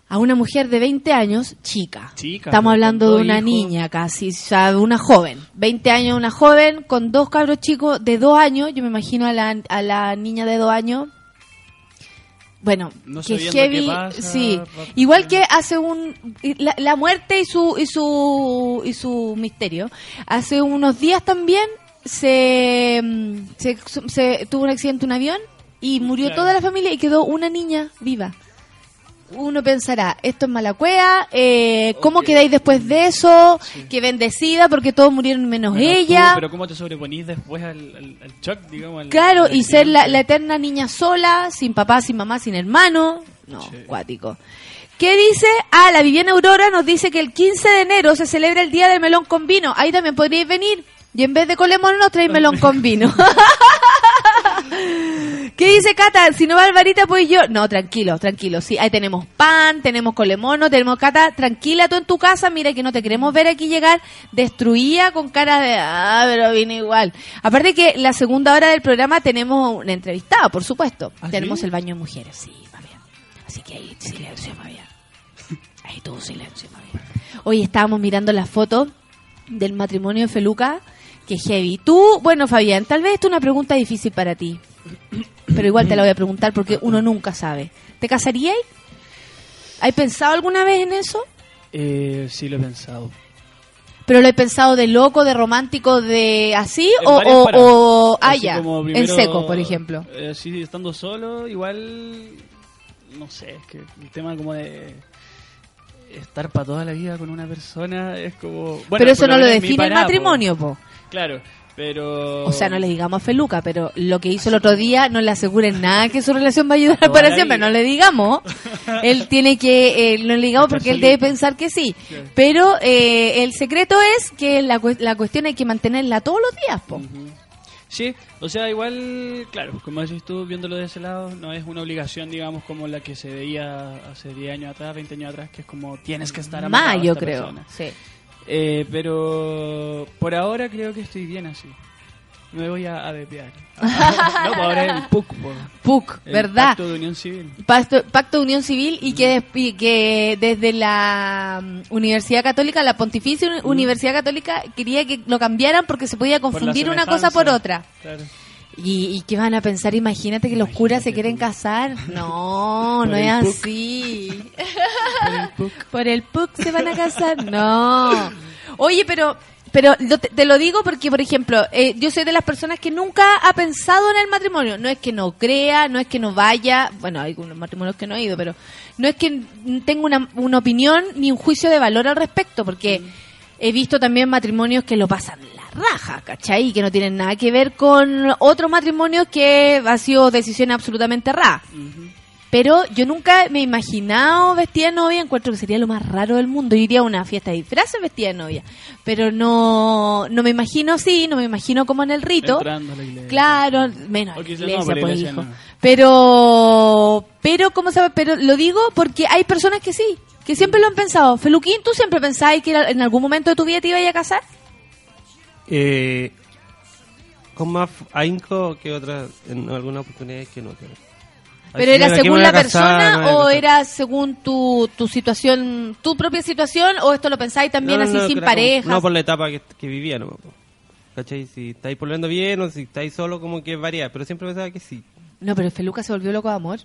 A una mujer de 20 años, chica. Chica, Estamos hablando de una niña casi, o sea, de una joven. 20 años, una joven con dos cabros chicos de dos años. Yo me imagino a la, a la niña de dos años. Bueno, No que heavy, qué pasa, sí. Igual que hace un la, la muerte y su y su y su misterio. Hace unos días también se mm, se, se tuvo un accidente un avión y murió Claro. toda la familia y quedó una niña viva. Uno pensará, esto es mala cueva, eh, ¿cómo quedáis después de eso? Que bendecida porque todos murieron menos Bueno, tú, ella. pero ¿cómo te sobreponís después al, al, al shock, digamos? al- Claro, y ser la, eterna niña sola, sin papá, sin mamá, sin hermano. No, Sí. cuático. ¿Qué dice? Ah, la Viviana Aurora nos dice que el 15 de enero se celebra el Día del Melón con Vino. Ahí también podríais venir. Y en vez de colemón nos traéis melón con vino. ¿Qué dice Cata? Si no va Alvarita, pues yo. No, tranquilo, tranquilo. Sí, ahí tenemos pan, tenemos colemono, tenemos Cata. Tranquila tú en tu casa. Mira que no te queremos ver aquí llegar destruida con cara de. Ah, pero vine igual. Aparte que la segunda hora del programa tenemos una entrevistada, por supuesto. ¿Ah, tenemos sí? el baño de mujeres, sí, Fabián. Así que ahí, silencio, Fabián. Ahí todo silencio, Fabián. Hoy estábamos mirando las fotos del matrimonio de Feluca. Que heavy. Tú, bueno, Fabián, tal vez esto es una pregunta difícil para ti. Pero igual te la voy a preguntar porque uno nunca sabe. ¿Te casaríais? ¿Has pensado alguna vez en eso? Eh, sí, lo he pensado. ¿Pero lo he pensado de loco, de romántico, de así? En ¿O, o, ah, ya, en seco, por ejemplo? eh, sí, estando solo, igual. No sé, es que el tema como de. Estar para toda la vida con una persona es como. Bueno, pero eso no lo define el po. matrimonio, po. Claro, pero. O sea, no le digamos a Feluca, pero lo que hizo el otro día no le aseguren nada que su relación va a ayudar para siempre. No le digamos. Él tiene que, eh, no le digamos porque él debe pensar que sí. Pero eh, el secreto es que la, la cuestión hay que mantenerla todos los días, po. Sí, o sea, igual, claro, como decís tú, viéndolo de ese lado, no es una obligación, digamos, como la que se veía hace 10 años atrás, 20 años atrás, que es como tienes que estar amarrado Más, a yo creo. persona. Sí. Eh, pero por ahora creo que estoy bien así. Me voy a, a no, pues ahora es el PUC, po. PUC, El ¿verdad? Pacto de Unión Civil. Pacto, Pacto de Unión Civil y que, y que desde la mm, Universidad Católica, la Pontificia Uni- Universidad Católica, quería que lo cambiaran porque se podía Por confundir una cosa por otra. Claro. ¿Y, y qué van a pensar? Imagínate que los curas se quieren casar. No, no es así. Por el PUC. Se van a casar. No. Oye, pero pero te, lo digo porque, por ejemplo, eh, yo soy de las personas que nunca ha pensado en el matrimonio. No es que no crea, no es que no vaya. Bueno, hay algunos matrimonios que no he ido, pero no es que tenga una, una opinión ni un juicio de valor al respecto, porque he visto también matrimonios que lo pasan la raja, ¿cachai? Que no tienen nada que ver con otros matrimonios que ha sido decisión absolutamente errada. Pero yo nunca me he imaginado vestida de novia, encuentro que sería lo más raro del mundo. Yo iría a una fiesta de disfraces vestida de novia. Pero no, no me imagino así, no me imagino como en el rito. Entrando a la iglesia. Claro, menos la iglesia, no, por la pues, iglesia hijo. no. Pero, pero, ¿cómo sabes? Pero lo digo porque hay personas que sí, que siempre lo han pensado. Feluquín, ¿tú siempre pensabas que en algún momento de tu vida te ibas a casar? Eh, con más ahínco que otras, en algunas oportunidades que no. Pero, ¿Pero era ¿a quién me según la casar? persona a o casar. era según tu, tu situación, tu propia situación o esto lo pensáis también No, no, así no, sin que pareja? No, por la etapa que, que vivía, no. ¿Cachai? Si estáis volviendo bien o si estáis solo, como que varía. Pero siempre pensaba que sí. No, pero el Feluca se volvió loco de amor.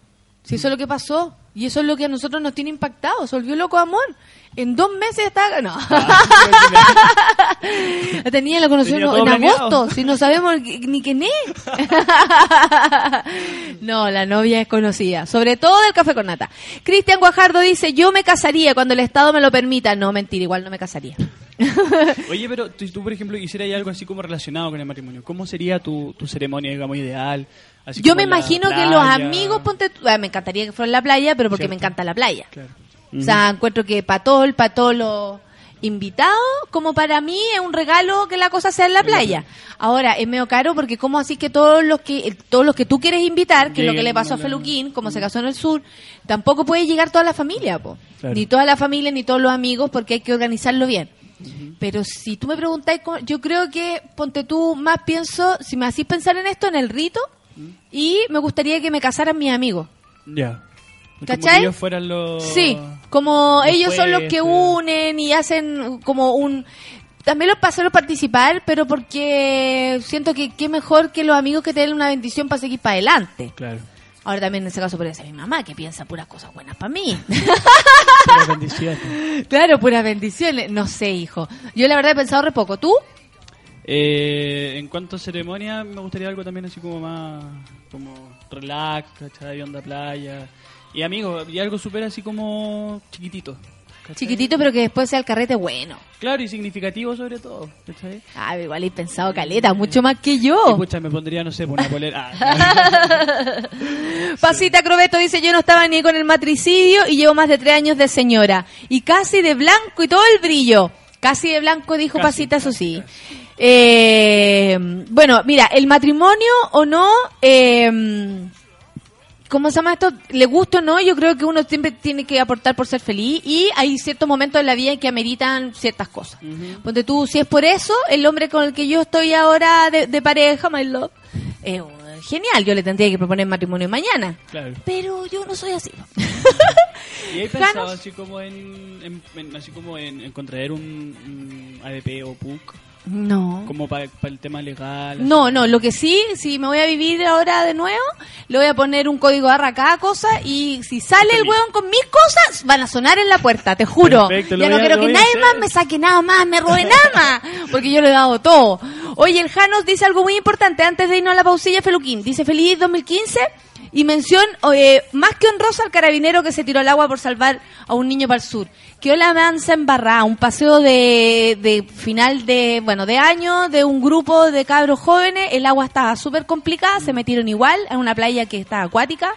Si eso es lo que pasó. Y eso es lo que a nosotros nos tiene impactado. Se volvió loco amor. En dos meses estaba... No. La tenía, la conoció Tenía en, agosto. Si no sabemos ni ni quién es. no, la novia es conocida. Sobre todo del café con nata. Cristian Guajardo dice, yo me casaría cuando el Estado me lo permita. No, mentira, igual no me casaría. Oye, pero tú, tú, por ejemplo, hicieras algo así como relacionado con el matrimonio. ¿Cómo sería tu, tu ceremonia, digamos, ideal? Así Yo me imagino que los amigos, ponte tú- ah, me encantaría que fuera en la playa, pero porque Cierto. me encanta la playa. Claro. O sea, encuentro que para todo, el- para todos los invitados, como para mí es un regalo que la cosa sea en la playa. Ahora, es medio caro porque como así que todos los que eh, todos los que tú quieres invitar, que es lo que le pasó a Feluquín, como se casó en el sur, tampoco puede llegar toda la familia, po. Claro. Ni toda la familia, ni todos los amigos, porque hay que organizarlo bien. Pero si tú me preguntáis, yo creo que, ponte tú, más pienso, si me hacís pensar en esto, en el rito, y me gustaría que me casaran mis amigos. Ya. Como ¿Cachai? que ellos fueran los... Sí, como los ellos son los que unen y hacen como un... También los pasaron participar, pero porque siento que qué mejor que los amigos que te den una bendición para seguir para adelante. Claro. Ahora también en ese caso podría ser mi mamá, que piensa puras cosas buenas para mí. Puras bendiciones. claro, puras bendiciones. No sé, hijo. Yo la verdad he pensado re poco. ¿Tú? Eh, en cuanto a ceremonia, me gustaría algo también así como más, como relax, ¿cachai? Onda playa. Y amigos, y algo súper así como chiquitito. ¿cachai? Chiquitito, pero que después sea el carrete bueno. Claro, y significativo sobre todo, ¿cachai? Ah, igual he pensado caleta, mucho más que yo. pucha, me pondría, no sé, por una polera. Ah, Pasita Crobeto dice, yo no estaba ni con el matricidio y llevo más de tres años de señora. Y casi de blanco y todo el brillo. Casi de blanco, dijo Casi, Pasita, eso casi, sí. Eh, bueno, mira, el matrimonio o no, eh, ¿cómo se llama esto? Le gusta o no, yo creo que uno siempre tiene que aportar por ser feliz y hay ciertos momentos en la vida en que ameritan ciertas cosas. Ponte tú, si es por eso, el hombre con el que yo estoy ahora de, de pareja, my love, eh, genial, yo le tendría que proponer matrimonio mañana. Claro. Pero yo no soy así. ¿Y hay pensado así como en, en- en- así como en, en contraer un, un ADP o PUC? No. Como para el tema legal. así? No, no, lo que sí, si me voy a vivir ahora de nuevo, le voy a poner un código barra a cada cosa y si sale el hueón con mis cosas, van a sonar en la puerta, te juro. Perfecto, ya no a- quiero que nadie más me saque nada más, me robe nada más, porque yo le he dado todo. Oye, el Janos dice algo muy importante antes de irnos a la pausilla, Feluquín. Dice feliz 2015 y mención eh, más que honrosa al carabinero que se tiró al agua por salvar a un niño para el sur. Que la mansa embarrada, un paseo de, de final de, bueno, de año, de un grupo de cabros jóvenes, el agua estaba súper complicada, se metieron igual en una playa que está acuática,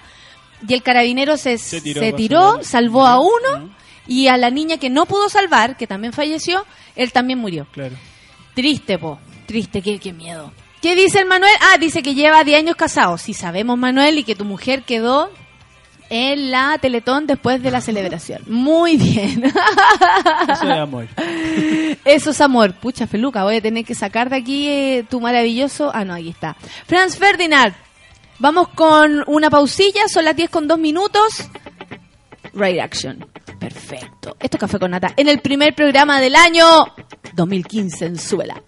y el carabinero se, Se se tiró salvó a uno, y a la niña que no pudo salvar, que también falleció, él también murió. Claro. Triste, po. Triste, qué, qué miedo. ¿Qué dice el Manuel? Ah, dice que lleva 10 años casado. Si sabemos, Manuel, y que tu mujer quedó en la Teletón después de la celebración. Muy bien. Eso es amor. Eso es amor. Pucha, Feluca, voy a tener que sacar de aquí eh, tu maravilloso... Ah, no, ahí está. Franz Ferdinand. Vamos con una pausilla, son las 10 con 2 minutos. Right Action. Perfecto. Esto es Café con Nata. En el primer programa del año 2015 en Suela.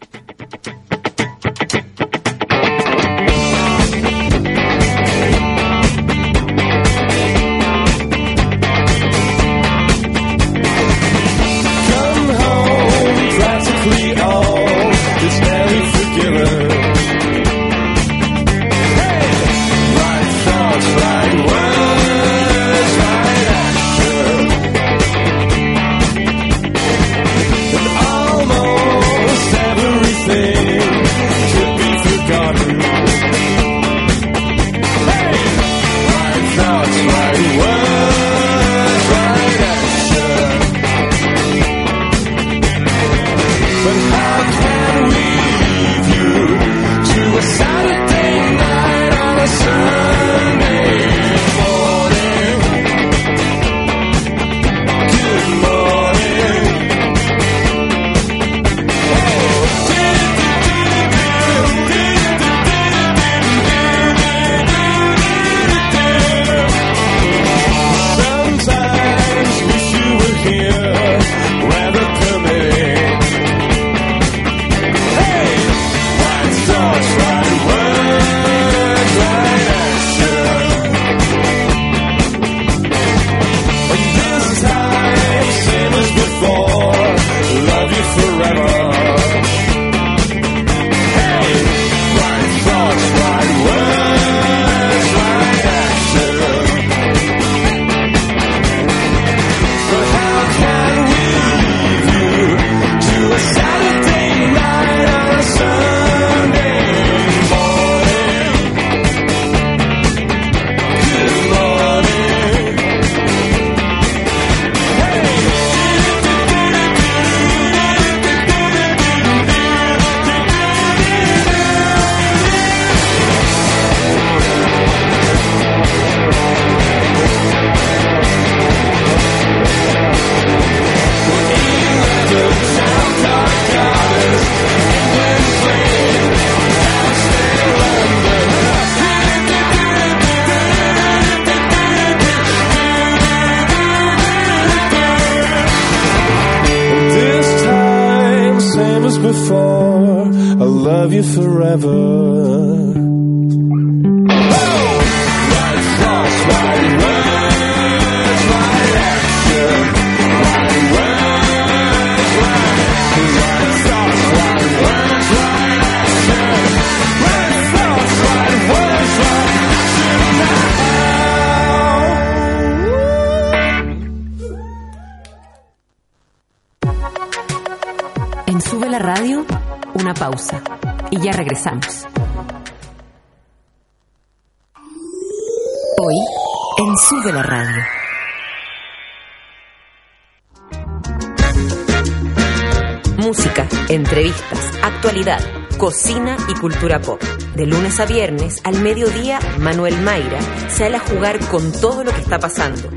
Cocina y cultura pop. De lunes a viernes, al mediodía, Manuel Mayra sale a jugar con todo lo que está pasando.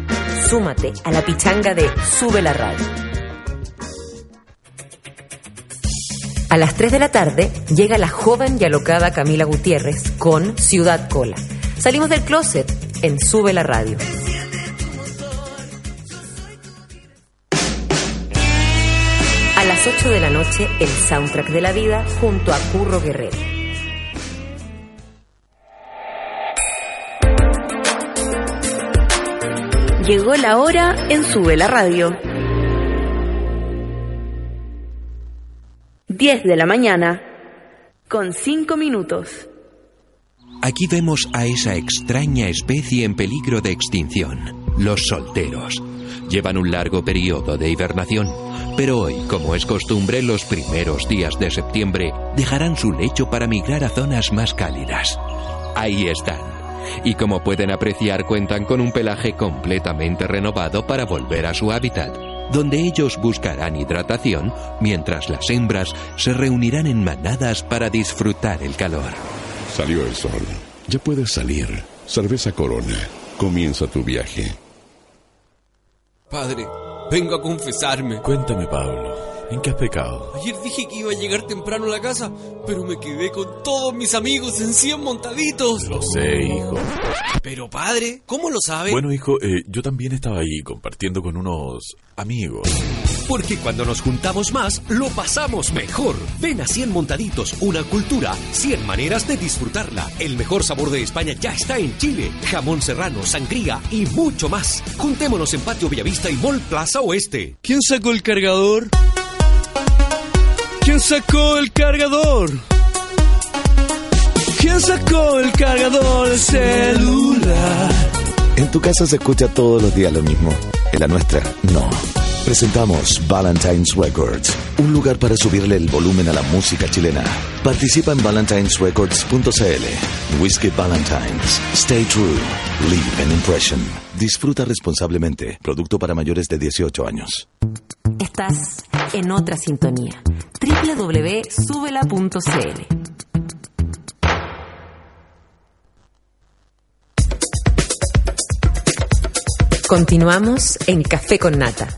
Súmate a la pichanga de Sube la Radio. A las 3 de la tarde llega la joven y alocada Camila Gutiérrez con Ciudad Cola. Salimos del closet en Sube la Radio. Las 8 de la noche, el soundtrack de la vida junto a Curro Guerrero. Llegó la hora en Sube la Radio. 10 de la mañana, con 5 minutos. Aquí vemos a esa extraña especie en peligro de extinción, los solteros. Llevan un largo periodo de hibernación, pero hoy, como es costumbre, los primeros días de septiembre dejarán su lecho para migrar a zonas más cálidas. Ahí están. Y como pueden apreciar, cuentan con un pelaje completamente renovado para volver a su hábitat, donde ellos buscarán hidratación mientras las hembras se reunirán en manadas para disfrutar el calor. Salió el sol. Ya puedes salir. Cerveza Corona. Comienza tu viaje. Padre, vengo a confesarme. Cuéntame, Pablo. ¿En qué has pecado? Ayer dije que iba a llegar temprano a la casa, pero me quedé con todos mis amigos en 100 montaditos. Lo sé, hijo. Pero padre, ¿cómo lo sabe? Bueno, hijo, eh, yo también estaba ahí compartiendo con unos amigos. Porque cuando nos juntamos más, lo pasamos mejor. Ven a 100 montaditos, una cultura, 100 maneras de disfrutarla. El mejor sabor de España ya está en Chile. Jamón serrano, sangría y mucho más. Juntémonos en Patio Bellavista y Mall Plaza Oeste. ¿Quién sacó el cargador? ¿Quién sacó el cargador? ¿Quién sacó el cargador del celular? En tu casa se escucha todos los días lo mismo. En la nuestra, no. Presentamos Valentine's Records, un lugar para subirle el volumen a la música chilena. Participa en valentinesrecords.cl. Whiskey Valentines. Stay true. Leave an impression. Disfruta responsablemente. Producto para mayores de 18 años. Estás en otra sintonía. www.subela.cl Continuamos en Café con Nata.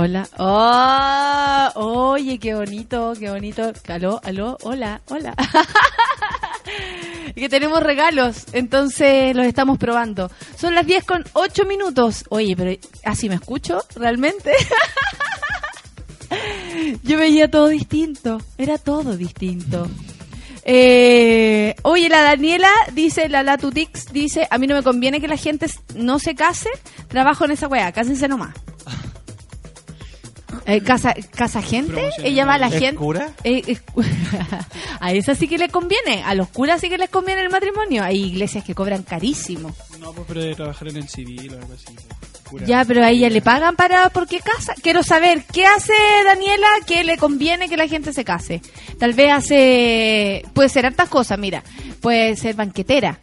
Hola. Oh, oye, qué bonito, qué bonito. Aló, aló, hola, hola. que tenemos regalos, entonces los estamos probando. Son las 10 con 8 minutos. Oye, pero ¿así me escucho realmente? Yo veía todo distinto, era todo distinto. Eh, oye, la Daniela dice, la Latutix dice, a mí no me conviene que la gente no se case, trabajo en esa weá, cásense nomás. Eh, casa, casa gente, ella va a la ¿Es gente. cura? Eh, es a esa sí que le conviene, a los curas sí que les conviene el matrimonio. Hay iglesias que cobran carísimo. No, pues pero de trabajar en el civil o algo así. Pura- Ya, pero a ella le pagan para porque casa. Quiero saber qué hace Daniela que le conviene que la gente se case. Tal vez hace puede ser hartas cosas, mira, puede ser banquetera.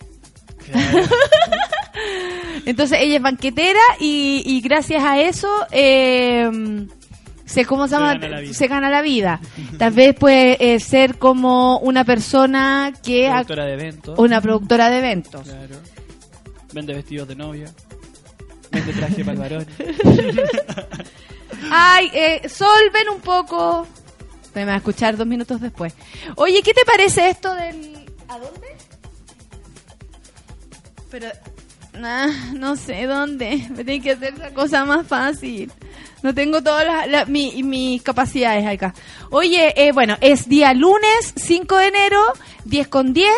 Entonces ella es banquetera y, y gracias a eso eh, se cómo se Se llama gana la vida. se gana la vida. Tal vez puede eh, ser como una persona que Productora de eventos. una productora de eventos. Claro. Vende vestidos de novia. Vende traje para el varón. Ay, eh, Sol, ven un poco. Me va a escuchar dos minutos después. Oye, ¿qué te parece esto del... ¿A dónde? Pero... ah, no sé dónde. Me tienen que hacer la cosa más fácil. No tengo todas las, la- mi- mis capacidades acá. Oye, eh, bueno, es día lunes, 5 de enero, 10 con 10.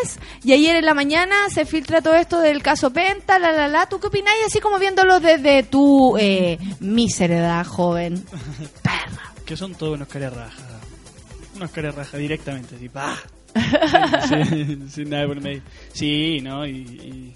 Y ayer en la mañana se filtra todo esto del caso Penta, la, la, la. ¿Tú qué opináis? Así como viéndolo desde tu eh, mísera joven. que son todos unos caras rajas. Unos caras rajas directamente, así, ¡pah! sin, sin nada por medio. Sí, ¿no? Y, y,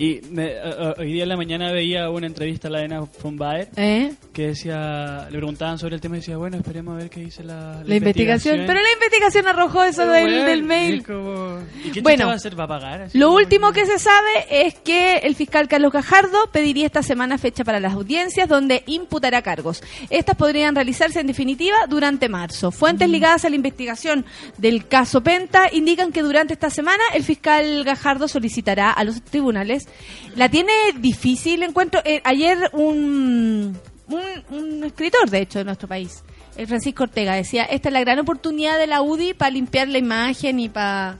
Y me- eh, eh, hoy día en la mañana veía una entrevista a la Elena von Baer ¿Eh? que decía, le preguntaban sobre el tema y decía, bueno, esperemos a ver qué dice la, La investigación. Pero la investigación arrojó eso del, bueno, del y mail. como- ¿Y qué Bueno, va a hacer? ¿Va a pagar? Lo último que se sabe es que el fiscal Carlos Gajardo pediría esta semana fecha para las audiencias donde imputará cargos. Estas podrían realizarse en definitiva durante marzo. Fuentes ligadas a la investigación del caso Penta indican que durante esta semana el fiscal Gajardo solicitará a los tribunales. La tiene difícil, encuentro. eh, ayer un, un, un escritor, de hecho, de nuestro país, el Francisco Ortega, decía, esta es la gran oportunidad de la UDI para limpiar la imagen y para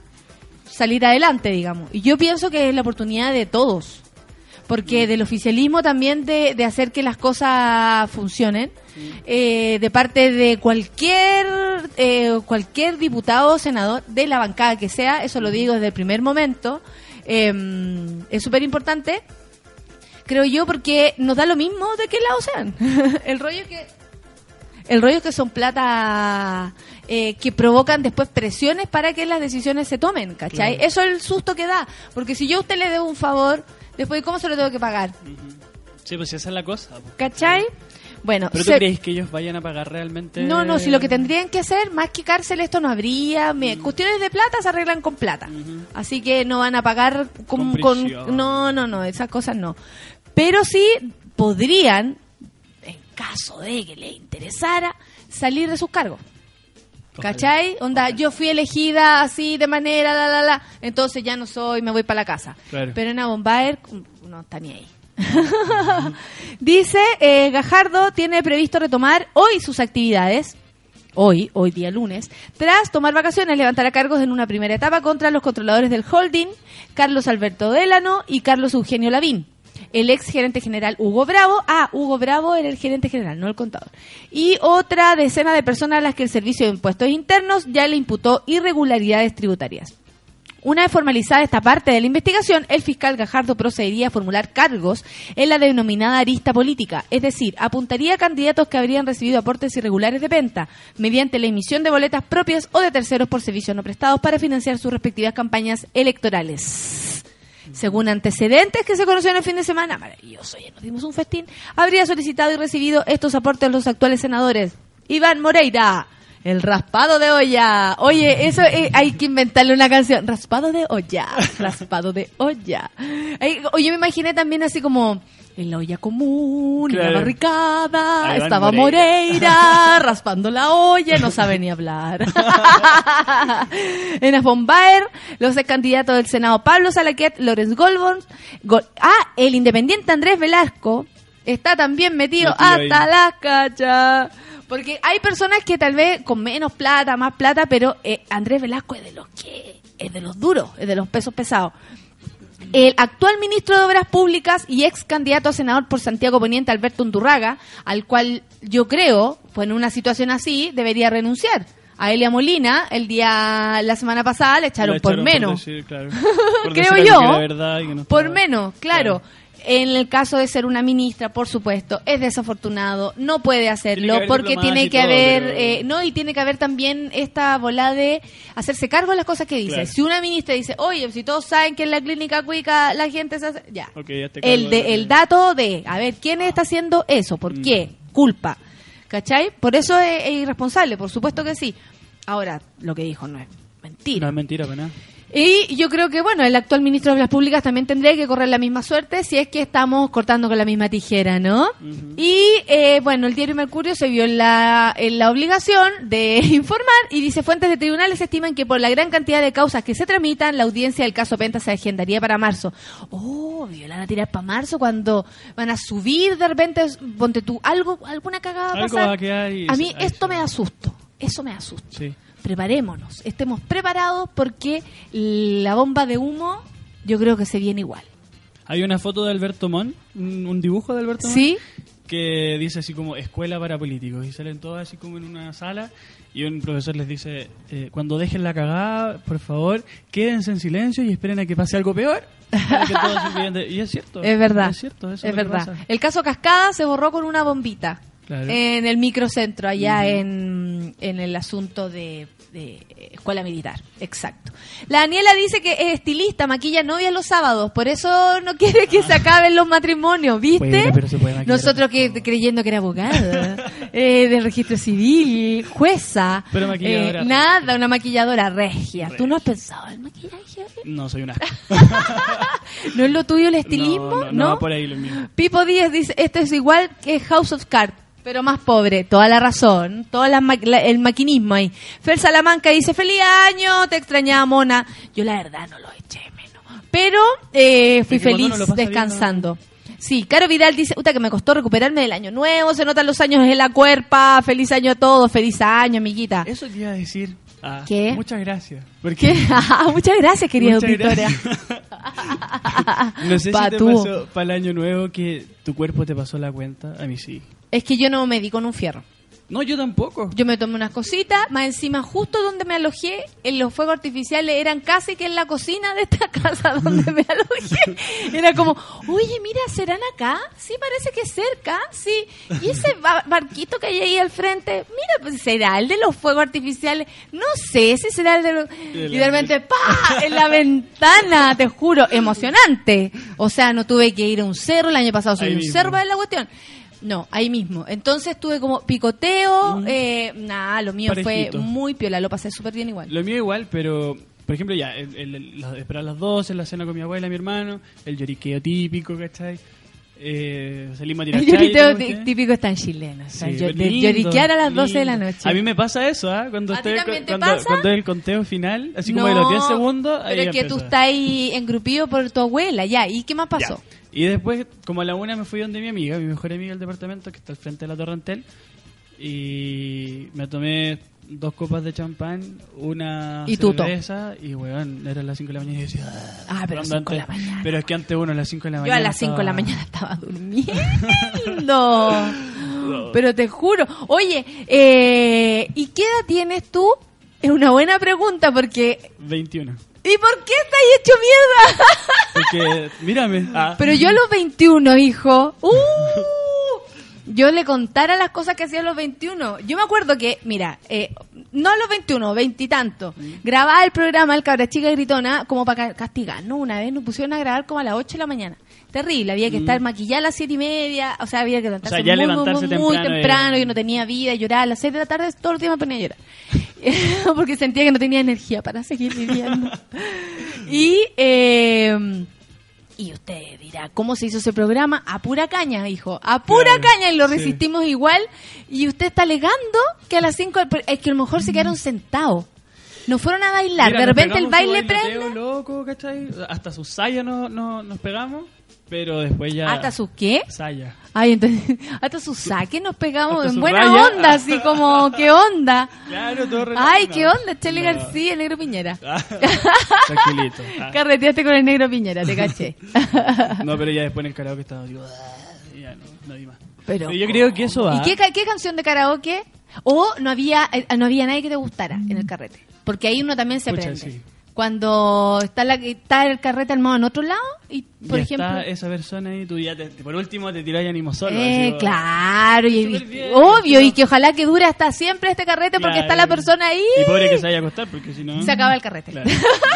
salir adelante, digamos. Y yo pienso que es la oportunidad de todos. Porque del oficialismo también de, de hacer que las cosas funcionen, eh, de parte de cualquier eh, cualquier diputado o senador de la bancada que sea, eso lo digo desde el primer momento, eh, es súper importante, creo yo, porque nos da lo mismo de qué lado sean. el rollo es que el rollo es que son plata eh, que provocan después presiones para que las decisiones se tomen, ¿cachai? Claro. Eso es el susto que da. Porque si yo a usted le debo un favor, después, ¿cómo se lo tengo que pagar? Sí, pues esa es la cosa. ¿Cachai? Bueno, ¿Pero tú se- crees que ellos vayan a pagar realmente? no, no, si lo que tendrían que hacer, más que cárcel, esto no habría. Me- Cuestiones de plata se arreglan con plata. Así que no van a pagar con, Con con- prisión. No, no, no, esas cosas no. Pero sí podrían, en caso de que les interesara, salir de sus cargos. ¿Cachai? Onda, yo fui elegida así de manera, la, la, la. Entonces ya no soy, me voy para la casa. Claro. Pero en Bombaer no está ni ahí. Dice, eh, Gajardo tiene previsto retomar hoy sus actividades, hoy, hoy día lunes, tras tomar vacaciones, levantará cargos en una primera etapa contra los controladores del holding, Carlos Alberto Delano y Carlos Eugenio Lavín. El ex gerente general Hugo Bravo, ah, Hugo Bravo era el gerente general, no el contador. Y otra decena de personas a las que el Servicio de Impuestos Internos ya le imputó irregularidades tributarias. Una vez formalizada esta parte de la investigación, el fiscal Gajardo procedería a formular cargos en la denominada arista política, es decir, apuntaría a candidatos que habrían recibido aportes irregulares de venta mediante la emisión de boletas propias o de terceros por servicios no prestados para financiar sus respectivas campañas electorales. Según antecedentes que se conocieron el fin de semana, maravilloso, ya nos dimos un festín, habría solicitado y recibido estos aportes los actuales senadores Iván Moreira, el raspado de olla. Oye, eso eh, hay que inventarle una canción. Raspado de olla, raspado de olla. Ay, oye, me imaginé también así como en la olla común, en Claro. la barricada, estaba Moreira. Moreira raspando la olla, no sabe ni hablar. en Afombaer, los ex candidatos del Senado Pablo Salaquet, Lorenz Goldborn, Gol- ah, el independiente Andrés Velasco está también metido, Metido ahí. hasta las cachas. Porque hay personas que tal vez con menos plata, más plata, pero eh, Andrés Velasco es de los que es de los duros, es de los pesos pesados. El actual ministro de Obras Públicas y ex candidato a senador por Santiago Poniente, Alberto Undurraga, al cual yo creo, pues en una situación así, debería renunciar. A Elia Molina, el día, la semana pasada, le echaron, por menos. decir, claro, por creo yo. algo que era verdad y que no por menos, claro. En el caso de ser una ministra, por supuesto, es desafortunado, no puede hacerlo Tiene porque tiene que todo, haber, pero- eh, no, y tiene que haber también esta bola de hacerse cargo de las cosas que dice. Claro. Si una ministra dice, oye, si todos saben que en la clínica cuica la gente se hace, ya. Ok, ya te cargo El, de, de- el dato de, a ver, ¿quién está haciendo eso? ¿Por Mm. qué? Culpa. ¿Cachai? Por eso es, es irresponsable, por supuesto que sí. Ahora, lo que dijo no es mentira. No es mentira, para nada. Y yo creo que, bueno, el actual ministro de Obras Públicas también tendría que correr la misma suerte si es que estamos cortando con la misma tijera, ¿no? Y, eh, bueno, el diario Mercurio se vio en la, en la obligación de informar y dice, fuentes de tribunales estiman que por la gran cantidad de causas que se tramitan, la audiencia del caso Penta se agendaría para marzo. Oh, ¿me van a tirar para marzo cuando van a subir de repente, ponte tú, algo, alguna cagada va a pasar. va a quedar y- A mí esto me asusto, eso me asusta Sí. Preparémonos, estemos preparados porque la bomba de humo yo creo que se viene igual. Hay una foto de Alberto Mon, un, dibujo de Alberto Mon. ¿Sí? Que dice así como escuela para políticos. Y salen todos así como en una sala. Y un profesor les dice: eh, Cuando dejen la cagada, por favor, quédense en silencio y esperen a que pase algo peor. que todos de- Y es cierto. Es verdad. Es cierto, eso es lo que verdad. El caso Cascada se borró con una bombita. Claro. en el microcentro, allá en, en el asunto de, de escuela militar. Exacto. La Daniela dice que es estilista, maquilla novias los sábados, por eso no quiere que se acaben los matrimonios, ¿viste? Bueno, pero se puede maquillar. Nosotros que creyendo que era abogada, eh, del registro civil, jueza, Pero maquilladora eh, nada, una maquilladora regia. ¿Tú no has pensado en maquillaje? No, soy una. ¿No es lo tuyo el estilismo? No, no, no va por ahí lo mío. Pipo Díaz dice, esto es igual que House of Cards, pero más pobre. Toda la razón, todo la ma- la- el maquinismo ahí. Fer Salamanca dice, feliz año, te extrañaba, mona. Yo la verdad no lo eché menos. Pero eh, fui feliz bien, descansando. Sí, Caro Vidal dice, puta que me costó recuperarme del año nuevo, se notan los años en la cuerpa, feliz año a todos, feliz año, amiguita. Eso te iba a decir. Ah, ¿Qué? Muchas gracias. Porque ¿Qué? Muchas gracias, querida Muchas auditoria. no sé si te Patú. pasó para el año nuevo que tu cuerpo te pasó la cuenta. A mí sí. Es que yo no me di con un fierro. No, yo tampoco. Yo me tomé unas cositas, más encima justo donde me alojé, en los fuegos artificiales eran casi que en la cocina de esta casa donde me alojé. Era como, oye, mira, ¿serán acá? Sí, parece que es cerca, sí. Y ese ba- barquito que hay ahí al frente, mira, pues será el de los fuegos artificiales. No sé si será el de los... Y de repente, ¡pa! En la ventana, te juro, emocionante. O sea, no tuve que ir a un cerro, el año pasado subí un mismo. cerro para ver la cuestión. No, ahí mismo. Entonces tuve como picoteo, eh, nada, lo mío Mm. Parejito. fue muy piola, lo pasé súper bien igual. Lo mío igual, pero por ejemplo, ya, el, el- el- la- esperar a las 12, la cena con mi abuela y mi hermano, el lloriqueo típico, ¿cachai? Eh, salimos a tirar El ¿cachai? típico es tan chileno. o sea, Sí, yo- pero de lindo, lloriquear a las 12 de la noche. A mí me pasa eso, ¿ah? Cuando, ¿A ti estoy, cuando, cuando es el conteo final, así como de los 10 segundos, ahí Pero es que tú estás ahí engrupido por tu abuela, ya. ¿Y qué más pasó? Ya. Y después, como a la una, me fui donde mi amiga, mi mejor amiga del departamento, que está al frente de la Torrentel, y me tomé dos copas de champán, una Y tuto. cerveza, y weón, eran las 5 de la mañana y yo decía... Ah, pero cuando 5 de la mañana. Pero es que antes uno a las 5 de la Yo mañana a las 5 de la mañana estaba durmiendo. Pero te juro. Oye, eh, ¿y qué edad tienes tú? Es una buena pregunta porque... 21. ¿Y por qué estás hecho mierda? Porque, mírame. Ah. Pero yo a los 21, hijo. ¡Uh! Yo le contara las cosas que hacía a los 21. Yo me acuerdo que, mira, eh, no a los 21, veintitantos, grababa el programa El Cabra Chica Gritona como para castigar, ¿no? Una vez nos pusieron a grabar como a las 8 de la mañana. Terrible, había que estar maquillada a las 7 y media, o sea, había que levantarse O sea, ya muy, muy, levantarse muy, muy temprano temprano, era- yo no tenía vida, lloraba a las 6 de la tarde, todos los días me ponía a llorar. Porque sentía que no tenía energía para seguir viviendo. y... Eh, y usted dirá, ¿cómo se hizo ese programa? A pura caña, hijo. A pura Claro, caña y lo sí. resistimos igual. Y usted está alegando que a las 5... Es que a lo mejor se quedaron sentados. No fueron a bailar. Mira, de repente el baile prende. loco, ¿cachai? Hasta sus sayas no, no- nos pegamos, pero después ya... ¿Hasta sus qué? Saya. Ay, entonces, hasta sus saques nos pegamos en buena raya. onda, así como, ¿qué onda? Claro, todo relajado. Ay, ¿qué onda? Charlie No. García, el negro Piñera. Tranquilito. Ah. Carreteaste con el negro Piñera, te caché. No, pero ya después en el karaoke estaba digo, "Ah", y ya no, no di más. Pero, yo creo que eso va. ¿Y qué, ca- qué canción de karaoke? O no había eh, no había nadie que te gustara en el carrete. Porque ahí uno también se Pucha, prende. sí. Cuando está, la, está el carrete armado en otro lado y, por Ya ejemplo... está esa persona ahí, tú ya te- por último te tirás y ánimo solo. Eh, así, claro, y, bien, obvio, y que ojalá que dure hasta siempre este carrete porque está la persona ahí. Y pobre que se vaya a acostar porque si no... Se acaba el carrete. Claro.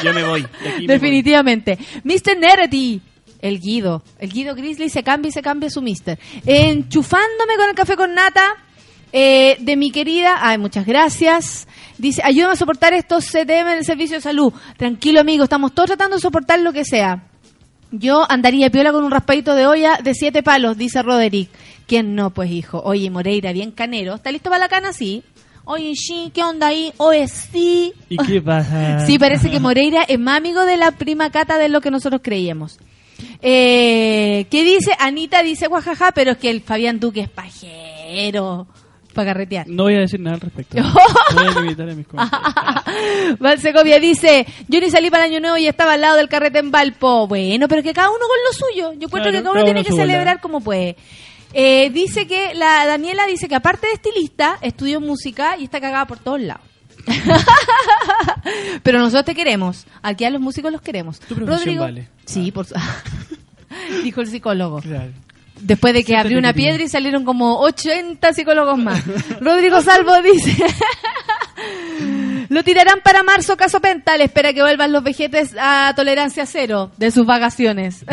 Yo me voy. me. Definitivamente. Mr. Nerety. El Guido. El Guido Grizzly se cambia y se cambia su Mister. Enchufándome con el café con nata eh, de mi querida. Ay, muchas gracias. Dice, ayúdame a soportar estos CTM en el servicio de salud. Tranquilo, amigo. Estamos todos tratando de soportar lo que sea. Yo andaría piola con un raspadito de olla de siete palos, dice Roderick. ¿Quién no, pues, hijo? Oye, Moreira, bien canero. ¿Está listo para la cana? Sí. Oye, sí, ¿qué onda ahí? Oye, sí. ¿Y qué pasa? Sí, parece que Moreira es más amigo de la prima Cata de lo que nosotros creíamos. Eh, ¿Qué dice? Anita dice guajaja, pero es que el Fabián Duque es pajero para carretear. No voy a decir nada al respecto. voy a limitar a mis comentarios. Dice, yo ni salí para el año nuevo y estaba al lado del carrete en Valpo. Bueno, pero que cada uno con lo suyo. Yo encuentro Claro, que cada uno tiene uno que celebrar como puede. Eh, dice que la Daniela dice que aparte de estilista, estudió música y está cagada por todos lados. Pero nosotros te queremos. Aquí a los músicos los queremos. Tu profesión vale. Sí, por su- dijo el psicólogo. Claro. Después de que abrió una piedra y salieron como 80 psicólogos más. Rodrigo Salvo dice... Lo tirarán para marzo, caso Pental. Espera que vuelvan los vejetes a tolerancia cero de sus vacaciones.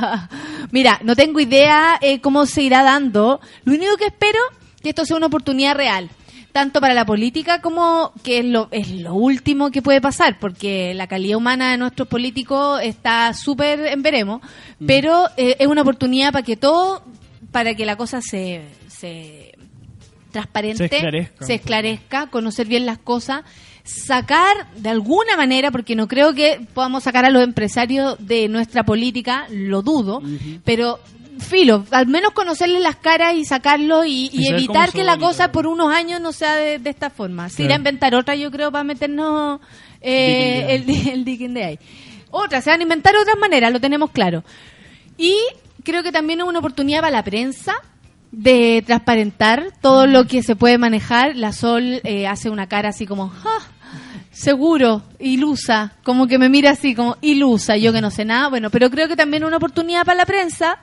Mira, no tengo idea eh, cómo se irá dando. Lo único que espero que esto sea una oportunidad real. Tanto para la política como que es lo, es lo último que puede pasar, porque la calidad humana de nuestros políticos está súper en veremos, pero eh, es una oportunidad para que todo, para que la cosa se, se transparente, Se esclarezca. se esclarezca, conocer bien las cosas, sacar de alguna manera, porque no creo que podamos sacar a los empresarios de nuestra política, lo dudo, pero filo, al menos conocerles las caras y sacarlo y, y Y saber evitar que la cosa por unos años no sea de, de esta forma. Se irá a Claro. inventar otra, yo creo, para meternos eh, el, el digging de ahí. Otra, se van a inventar otras maneras, lo tenemos claro. Y creo que también es una oportunidad para la prensa de transparentar todo lo que se puede manejar. La Sol eh, hace una cara así como, "Ah, seguro, ilusa, como que me mira así como ilusa, yo que no sé nada. Bueno, pero creo que también es una oportunidad para la prensa,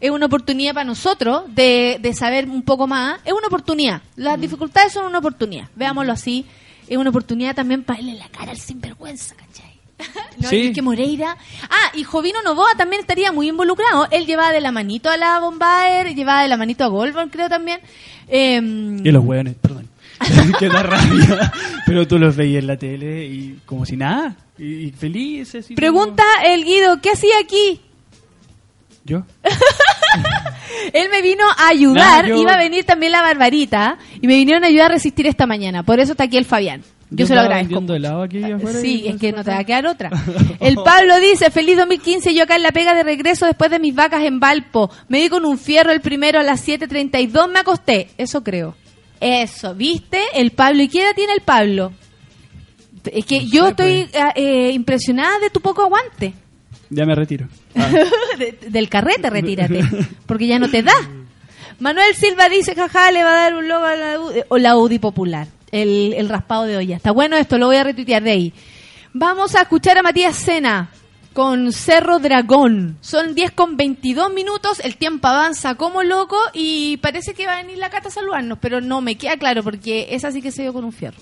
es una oportunidad para nosotros de, de saber un poco más. Es una oportunidad. Las dificultades son una oportunidad, veámoslo así. Es una oportunidad también para darle la cara al sinvergüenza, ¿cachai? No, Sí. que Moreira. Ah, y Jovino Novoa también estaría muy involucrado. Él llevaba de la manito a la Bombaer, llevaba de la manito a Goldberg, creo también. Em, Y los hueones, perdón. que da rabia. Pero tú los veías en la tele y como si nada. Y, y felices. y pregunta el Guido, ¿qué hacía aquí? Yo. Él me vino a ayudar, Nah, yo- iba a venir también la Barbarita, y me vinieron a ayudar a resistir esta mañana. Por eso está aquí el Fabián. Yo, se lo agradezco. aquí afuera Sí, es que no te va a quedar otra. El Pablo dice, feliz 2015, yo acá en la pega de regreso después de mis vacas en Valpo. Me di con un fierro el primero a las 7.32, me acosté. Eso creo. Eso, ¿viste? El Pablo. ¿Y qué edad tiene el Pablo? Es que yo estoy pues. eh, eh, impresionada de tu poco aguante. Ya me retiro. De- del carrete, retírate. Porque ya no te da. Manuel Silva dice, jaja, le va a dar un logo a la, U- o la popular. El, el raspado de olla. Está bueno esto, lo voy a retuitear de ahí. Vamos a escuchar a Matías Sena con Cerro Dragón. Son 10 con 22 minutos, el tiempo avanza como loco y parece que va a venir la cata a saludarnos, pero no me queda claro porque esa sí que se dio con un fierro.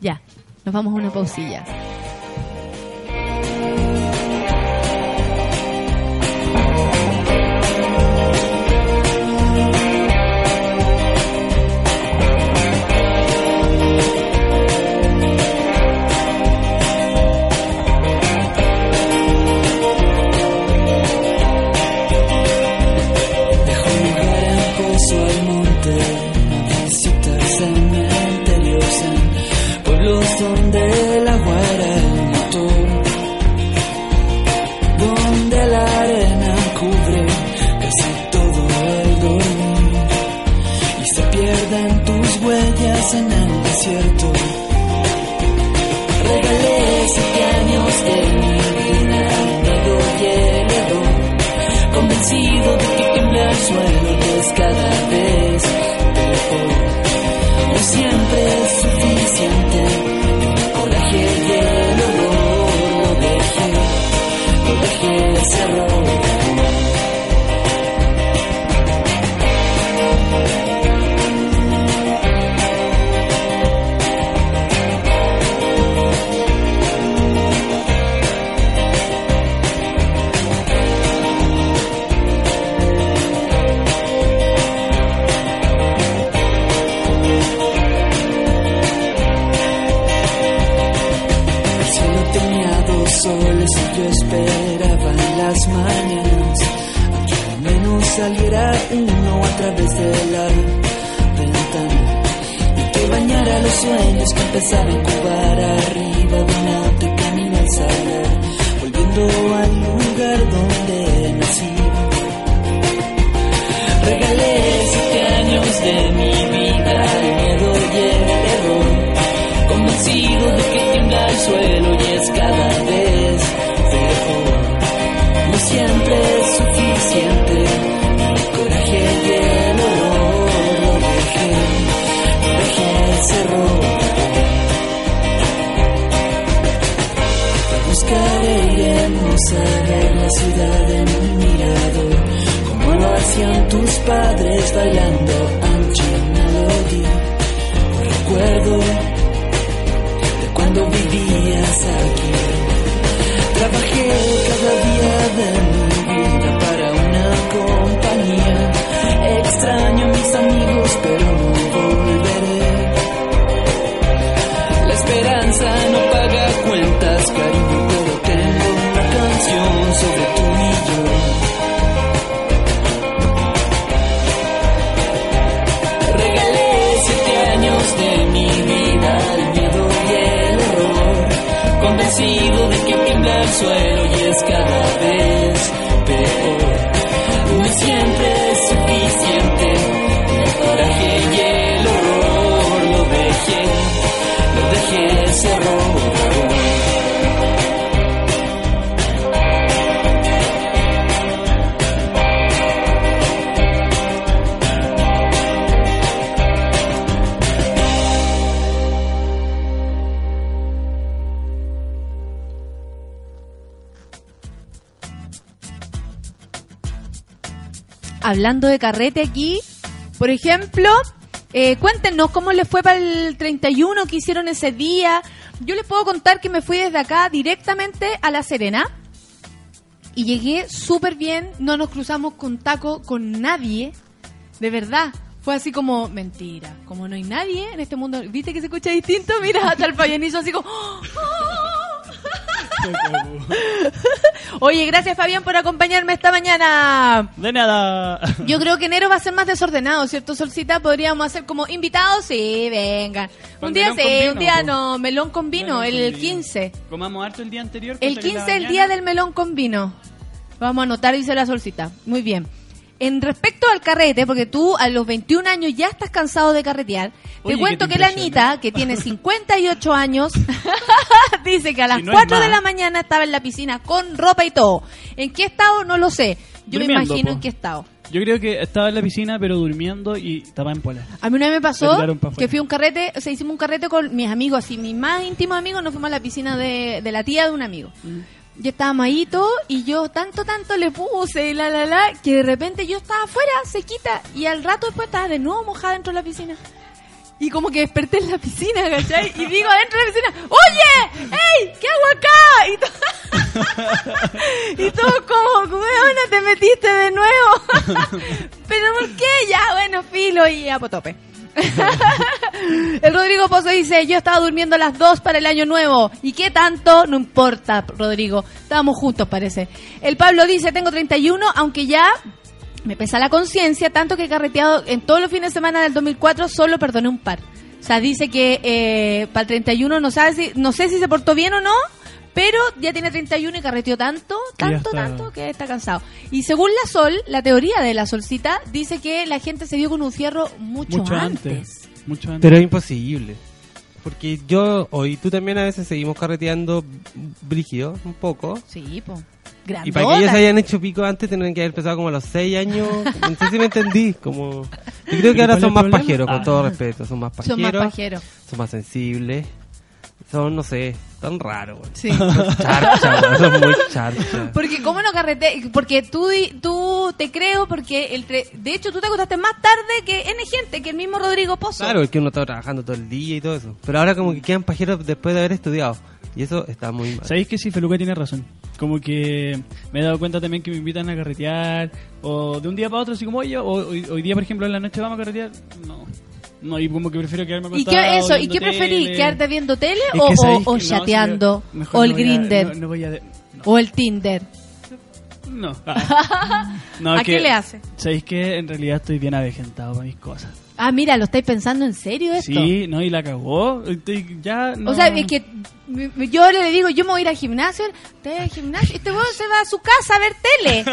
Ya, nos vamos a una pausilla. Saliera uno a través de la ventana y que bañara los sueños que empezaban a incubar arriba de un auto y camino al salar, volviendo al lugar donde nací. Regalé siete años de mi vida al miedo y el error convencido de que tiembla el suelo y es cada vez mejor. No siempre es suficiente, Te buscaré, iremos a ver la ciudad en un mirador, como lo hacía decían tus padres bailando Angie Melody. Recuerdo de cuando vivías aquí. Trabajé cada día de mi vida para una compañía. Extraño a mis amigos, pero no volveré. Cuentas, cariño, pero tengo una canción sobre tú y yo. Regalé siete años de mi vida al miedo y el horror, convencido de que tiembla el suelo y es cada vez hablando de carrete aquí, por ejemplo, eh, cuéntenos cómo les fue para el 31 que hicieron ese día. Yo les puedo contar que me fui desde acá directamente a La Serena y llegué súper bien, no nos cruzamos con taco con nadie, de verdad. Fue así como, mentira, como no hay nadie en este mundo, ¿viste que se escucha distinto? Mira, hasta el Fabianizo así como... Oye, gracias Fabián por acompañarme esta mañana. De nada. Yo creo que enero va a ser más desordenado, ¿cierto, Solcita? Podríamos hacer como invitados, sí, venga. Con Un día sí, vino, un día no, melón con vino, Melón el con vino. 15. Comamos harto el día anterior. El cosa que la 15 es el día del melón con vino. Vamos a anotar, dice la Solcita. Muy bien. En respecto al carrete, porque tú a los 21 años ya estás cansado de carretear, Oye, te cuento que la. Anita, que tiene 58 años, dice que a las Si no hay 4 de la mañana estaba en la piscina con ropa y todo. ¿En qué estado? No lo sé. Yo me imagino po. en qué estado. Yo creo que estaba en la piscina, pero durmiendo y estaba en pola. A mí una vez me pasó que fui a un carrete, o sea, hicimos un carrete con mis amigos, así, mis más íntimos amigos, nos fuimos a la piscina de, de la tía de un amigo. Mm. Y estábamos ahí todo, y yo tanto, tanto le puse, y la, la, la, que de repente yo estaba afuera, se quita, y al rato después estaba de nuevo mojada dentro de la piscina. Y como que desperté en la piscina, ¿cachai? Y digo adentro de la piscina, ¡Oye! ¡Ey! ¿Qué hago acá? Y, to- y todos como, weona, te metiste de nuevo. ¿Pero por qué? Ya, bueno, filo y a potope. El Rodrigo Pozo dice, yo estaba durmiendo a las 2 para el año nuevo. ¿Y qué tanto? No importa, Rodrigo. Estábamos juntos, parece. El Pablo dice, tengo 31, aunque ya me pesa la conciencia, tanto que he carreteado en todos los fines de semana del 2004, solo perdoné un par. O sea, dice que eh, para el 31 no sabe si, no sé si se portó bien o no, pero ya tiene 31 y carreteó tanto, tanto, tanto que está cansado. Y según la Sol, la teoría de la Solcita, dice que la gente se dio con un fierro mucho, Mucho antes. antes. Mucho antes. Pero es imposible. Porque yo, hoy tú también a veces seguimos carreteando brígido, un poco. Sí, po. Y para que ellos hayan hecho pico antes, tendrían que haber empezado como a los 6 años. No sé si me entendí. Como... Yo creo que ¿Y ahora son más problema? pajeros, con Ah. todo respeto. Son más Son pajeros. más pajeros. Son más sensibles. Son, no sé, son raros. güey. Sí. Son charcha, güey, son muy charcha. Porque cómo no carrete, porque tú di- tú te creo porque el tre- de hecho tú te acostaste más tarde que N gente, que el mismo Rodrigo Pozo. Claro, es que uno está trabajando todo el día y todo eso. Pero ahora como que quedan pajeros después de haber estudiado. Y eso está muy mal. ¿Sabéis que sí, Feluca tiene razón? Como que me he dado cuenta también que me invitan a carretear, o de un día para otro, así como oye, o- hoy, hoy día, por ejemplo, en la noche vamos a carretear. No. No, y como que prefiero quedarme ¿Y acostado qué eso? ¿Y qué preferís? tele. ¿Quedarte viendo tele Es o, que o- o que no, chateando? mejor o el no voy a- Grinder. no- no voy a de- O el Tinder. No. Ah. No, ¿A es qué que- le hace? ¿Sabéis que en realidad estoy bien avejentado para mis cosas? Ah, mira, ¿lo estáis pensando en serio esto? Sí, no, y la cagó. Estoy ya no. O sea, es que yo le digo, yo me voy a ir al gimnasio, te al gimnasio, y este weón se va a su casa a ver tele.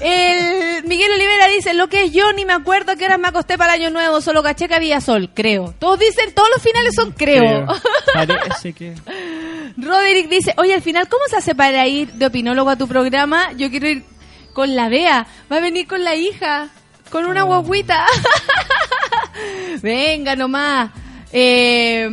El Miguel Olivera dice, lo que es yo ni me acuerdo que horas me acosté para el año nuevo, solo caché que había sol, creo. Todos dicen, todos los finales son creo. Parece que. Roderick dice, oye, al final, ¿cómo se hace para ir de opinólogo a tu programa? Yo quiero ir con la Bea, va a venir con la hija, con una guaguita. Venga nomás. Eh,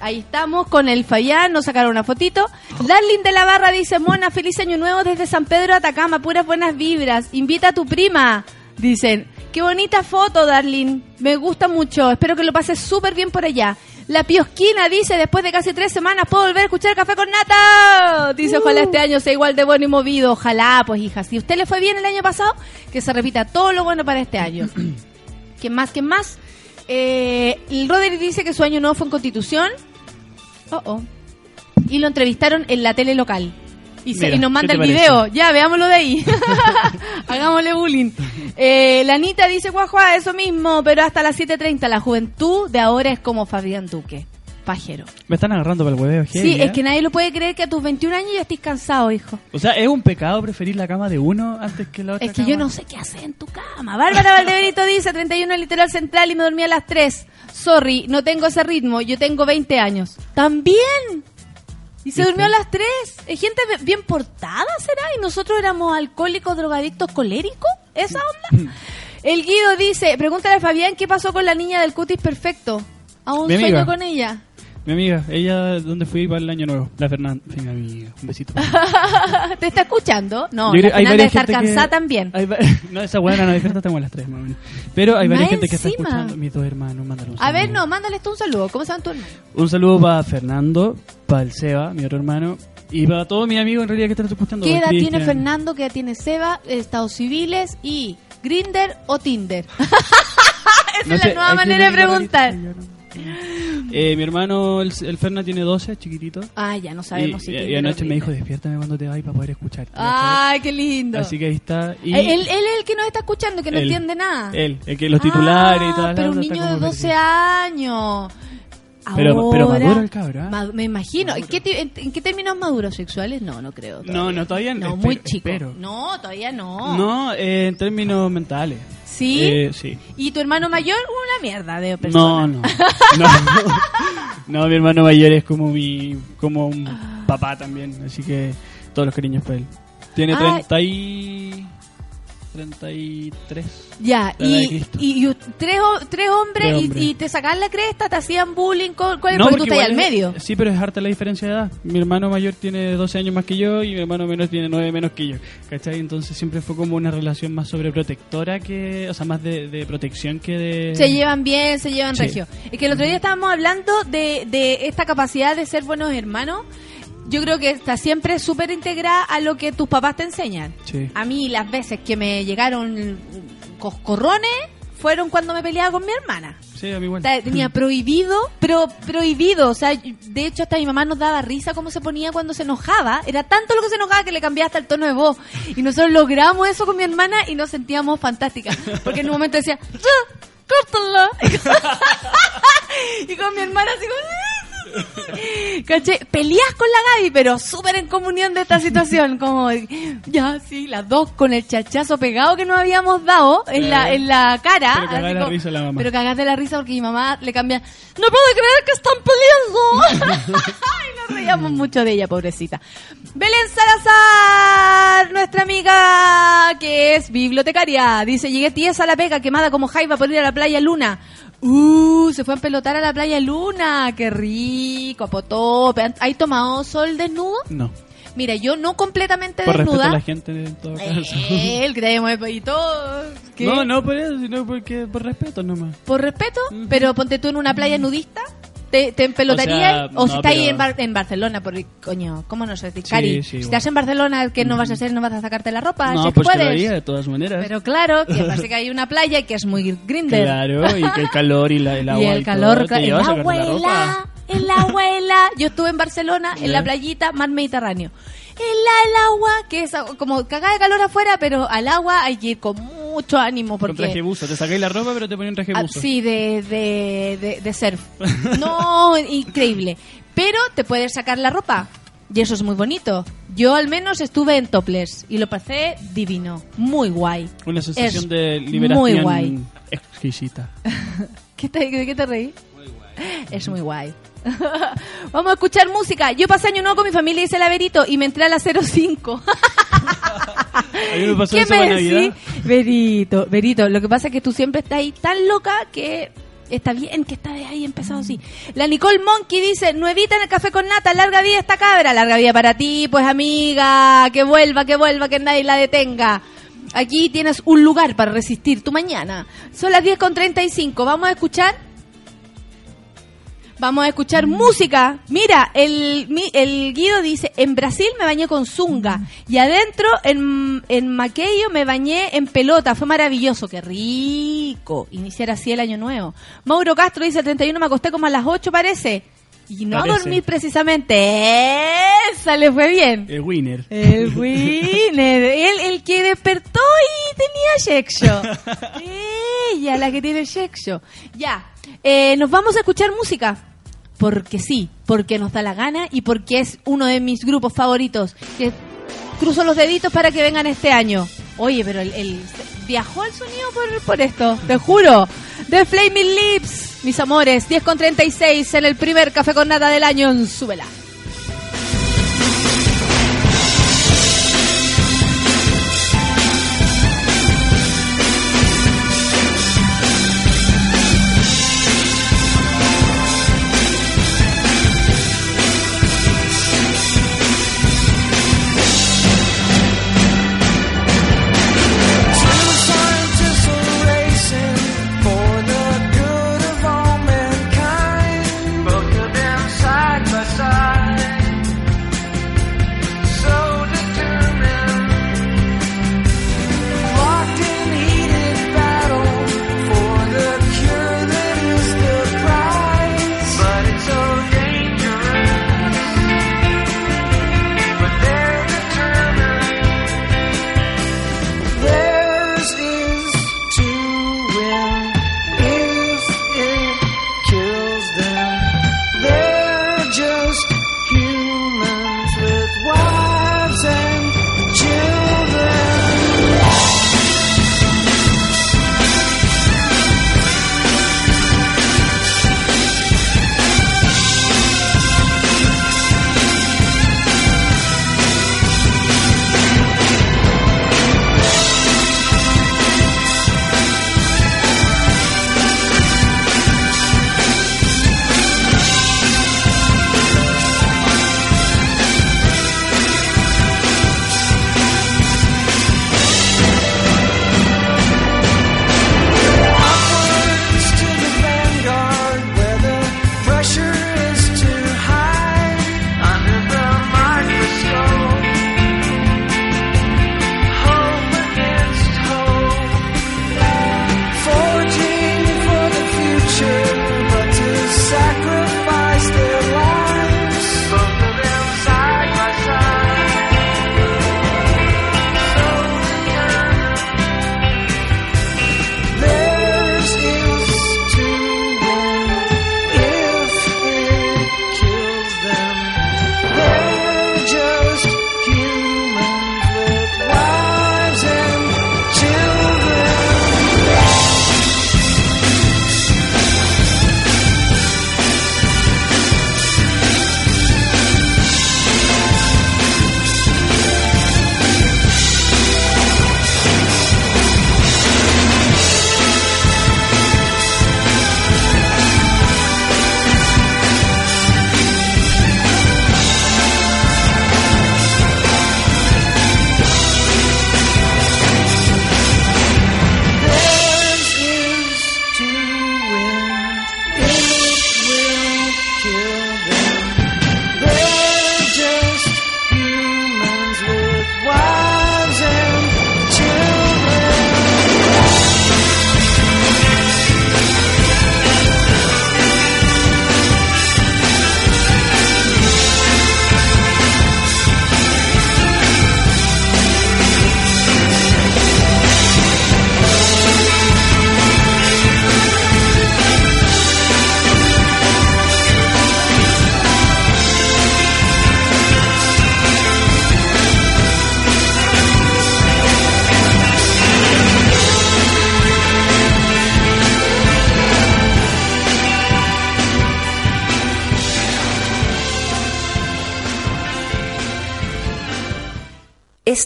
ahí estamos con el Fayán, nos sacaron una fotito. Darling de la Barra dice, Mona, feliz año nuevo desde San Pedro Atacama, puras buenas vibras. Invita a tu prima. Dicen, qué bonita foto, Darlene. Me gusta mucho. Espero que lo pases súper bien por allá. La Piosquina dice, después de casi tres semanas puedo volver a escuchar Café con Nata. Dice, ojalá este año sea igual de bueno y movido. Ojalá, pues hija. Si usted le fue bien el año pasado, que se repita todo lo bueno para este año. ¿Quién más? ¿Quién más? Eh, el Roderick dice que su año nuevo fue en Constitución. Oh, oh. Y lo entrevistaron en la tele local. Y, se- Mira, y nos manda ¿qué el video. Ya, veámoslo de ahí. Hagámosle bullying. Eh, la Anita dice, guajua, eso mismo, pero hasta las 7.30. La juventud de ahora es como Fabián Duque. Pajero. Me están agarrando para el hueveo. Sí, es que nadie lo puede creer que a tus 21 años ya estés cansado, hijo. O sea, es un pecado preferir la cama de uno antes que la otra Es que cama? yo no sé qué hacer en tu cama. Bárbara Valdebenito dice 31 en literal central y me dormí a las 3. Sorry, no tengo ese ritmo. Yo tengo 20 años. También. Y se ¿Viste? durmió a las 3. Es gente bien portada, ¿será? ¿Y nosotros éramos alcohólicos, drogadictos, coléricos? ¿Esa onda? El Guido dice, pregúntale a Fabián qué pasó con la niña del cutis perfecto. ¿Aún sueño con ella? Mi amiga, ella, ¿dónde fui para el año nuevo? La Fernanda. Mi amiga, un besito. ¿Te está escuchando? No, Yo la Fernanda gente que- cansada también. Hay no, esa buena no despierta estamos a las 3 más o menos. Pero hay varias gente que está escuchando. Mis dos hermanos, mándale un A ver, saludo. no, mándale tú un saludo. ¿Cómo se llama tu hermano? Un saludo para Fernando, para el Seba, mi otro hermano, y para todos mis amigos en realidad que están escuchando. ¿Qué edad tiene. Fernando? ¿Qué edad tiene Seba? Estados civiles y Grinder o Tinder. Esa No es sé, la nueva manera de preguntar. Eh, mi hermano, el, el Ferna, tiene 12, chiquitito. Ah, ya no sabemos y, si Tinder y anoche me dijo, despiértame cuando te vayas para poder escucharte. Ay, qué lindo. Así que ahí está. Y Eh, él, él es el que nos está escuchando, que no Él. entiende nada. Él, el que los titulares Ah, y todas las Pero un niño de como 12 años. Pero- pero Ahora- maduro el cabro, ¿ah? Ma- Me imagino. ¿En qué, en- en qué términos maduros sexuales? No, no creo. No, no, todavía no. No, espero- muy chico. espero. No, todavía no. No, eh, en términos mentales. ¿Sí? Eh, sí. ¿Y tu hermano mayor? Una mierda de persona. No, no. No, no, mi hermano mayor es como mi como un papá también, así que todos los cariños para él. Tiene Ah. 30 y 33. Ya, y, y, y tres, tres hombres, Tres y- hombres. Y, te sacaban la cresta, te hacían bullying. ¿Cuál, cuál- No, porque tú estás al es- medio. Sí, pero es harta la diferencia de edad. Mi hermano mayor tiene 12 años más que yo y mi hermano menor tiene 9 menos que yo. ¿Cachai? Entonces siempre fue como una relación más sobreprotectora que... O sea, más de, de protección que de... Se llevan bien, se llevan Sí. regio. Es que el otro día estábamos hablando de, de esta capacidad de ser buenos hermanos. Yo creo que está siempre súper integrada a lo que tus papás te enseñan. Sí. A mí las veces que me llegaron coscorrones fueron cuando me peleaba con mi hermana. Sí, a mí. Ta- Tenía prohibido, pero prohibido. O sea, de hecho, hasta mi mamá nos daba risa cómo se ponía cuando se enojaba. Era tanto lo que se enojaba que le cambiaba hasta el tono de voz. Y nosotros logramos eso con mi hermana y nos sentíamos fantásticas. Porque en un momento decía, ¡Ya! ¡Córtala! y con mi hermana así como... ¿Caché? Peleas con la Gaby, pero súper en comunión de esta situación. Como, ya, sí, las dos con el chachazo pegado que nos habíamos dado en, la, en la cara. Pero cagá así la risa la mamá. Pero cagás de la risa porque mi mamá le cambia. ¡No puedo creer que están peleando! reíamos mucho de ella, pobrecita. Belén Salazar, nuestra amiga que es bibliotecaria. Dice, llegué tiesa a la pega, quemada como jaiba por ir a la playa Luna. Uh, se fue a pelotar a la playa Luna. Qué rico, potope. ¿Hay tomado sol desnudo? No. Mira, yo no completamente Por respeto desnuda. a la gente en todo caso. Él, que tenemos y todo. ¿Qué? No, no por eso, sino porque por respeto nomás. Por respeto, pero ponte tú en una playa nudista, te, te empelotarías. O, si estás ahí pero- en, Bar- en Barcelona, porque, coño, ¿cómo no sé? Cari, sí, si estás en Barcelona, ¿qué no vas a hacer? ¿No vas a sacarte la ropa? No, Si pues puedes. haría de todas maneras. Pero claro, que parece que hay una playa que es muy grinder. Claro, y que el calor y la, el agua y el todo calor, a el sacarte la el abuela. Yo estuve en Barcelona, en la playita, mar Mediterráneo. El, el agua, que es como cagada de calor afuera, pero al agua hay que ir con mucho ánimo Con traje porque... buzo, te sacáis la ropa pero te ponen traje Ah, buzo. sí, de, de, de, de surf. No, increíble. Pero te puedes sacar la ropa. Y eso es muy bonito. Yo al menos estuve en topless y lo pasé divino. Muy guay. Una sensación Es de liberación Muy guay. exquisita. ¿Qué te, ¿De qué te reí? Es muy guay. Vamos a escuchar música. Yo pasé año nuevo con mi familia, dice el Averito, y me entré a la 05. A mí me pasó ¿Qué eso me para decís? Navidad. Verito, Verito, lo que pasa es que tú siempre estás ahí tan loca que está bien que estás ahí empezado así. La Nicole Monkey dice, nuevita en el café con nata, larga vida esta cabra, larga vida para ti, pues amiga, que vuelva, que vuelva, que nadie la detenga. Aquí tienes un lugar para resistir tu mañana. Son las 10 con 35. Vamos a escuchar. Vamos a escuchar música. Mira, el, el Guido dice, en Brasil me bañé con zunga y adentro en, en Maqueyo me bañé en pelota. Fue maravilloso. Qué rico. Iniciar así el año nuevo. Mauro Castro dice, el 31 me acosté como a las 8 parece. Y no Parece. dormir precisamente. Esa le fue bien. El winner. El winner, el, el que despertó y tenía sexo. Ella, la que tiene sexo. Ya, eh, nos vamos a escuchar música. Porque sí, porque nos da la gana y porque es uno de mis grupos favoritos. Que cruzo los deditos para que vengan este año. Oye, pero el, viajó el sonido por, por esto, te juro. The Flaming Lips, mis amores, 10 con 36 en el primer café con nada del año en Súbela.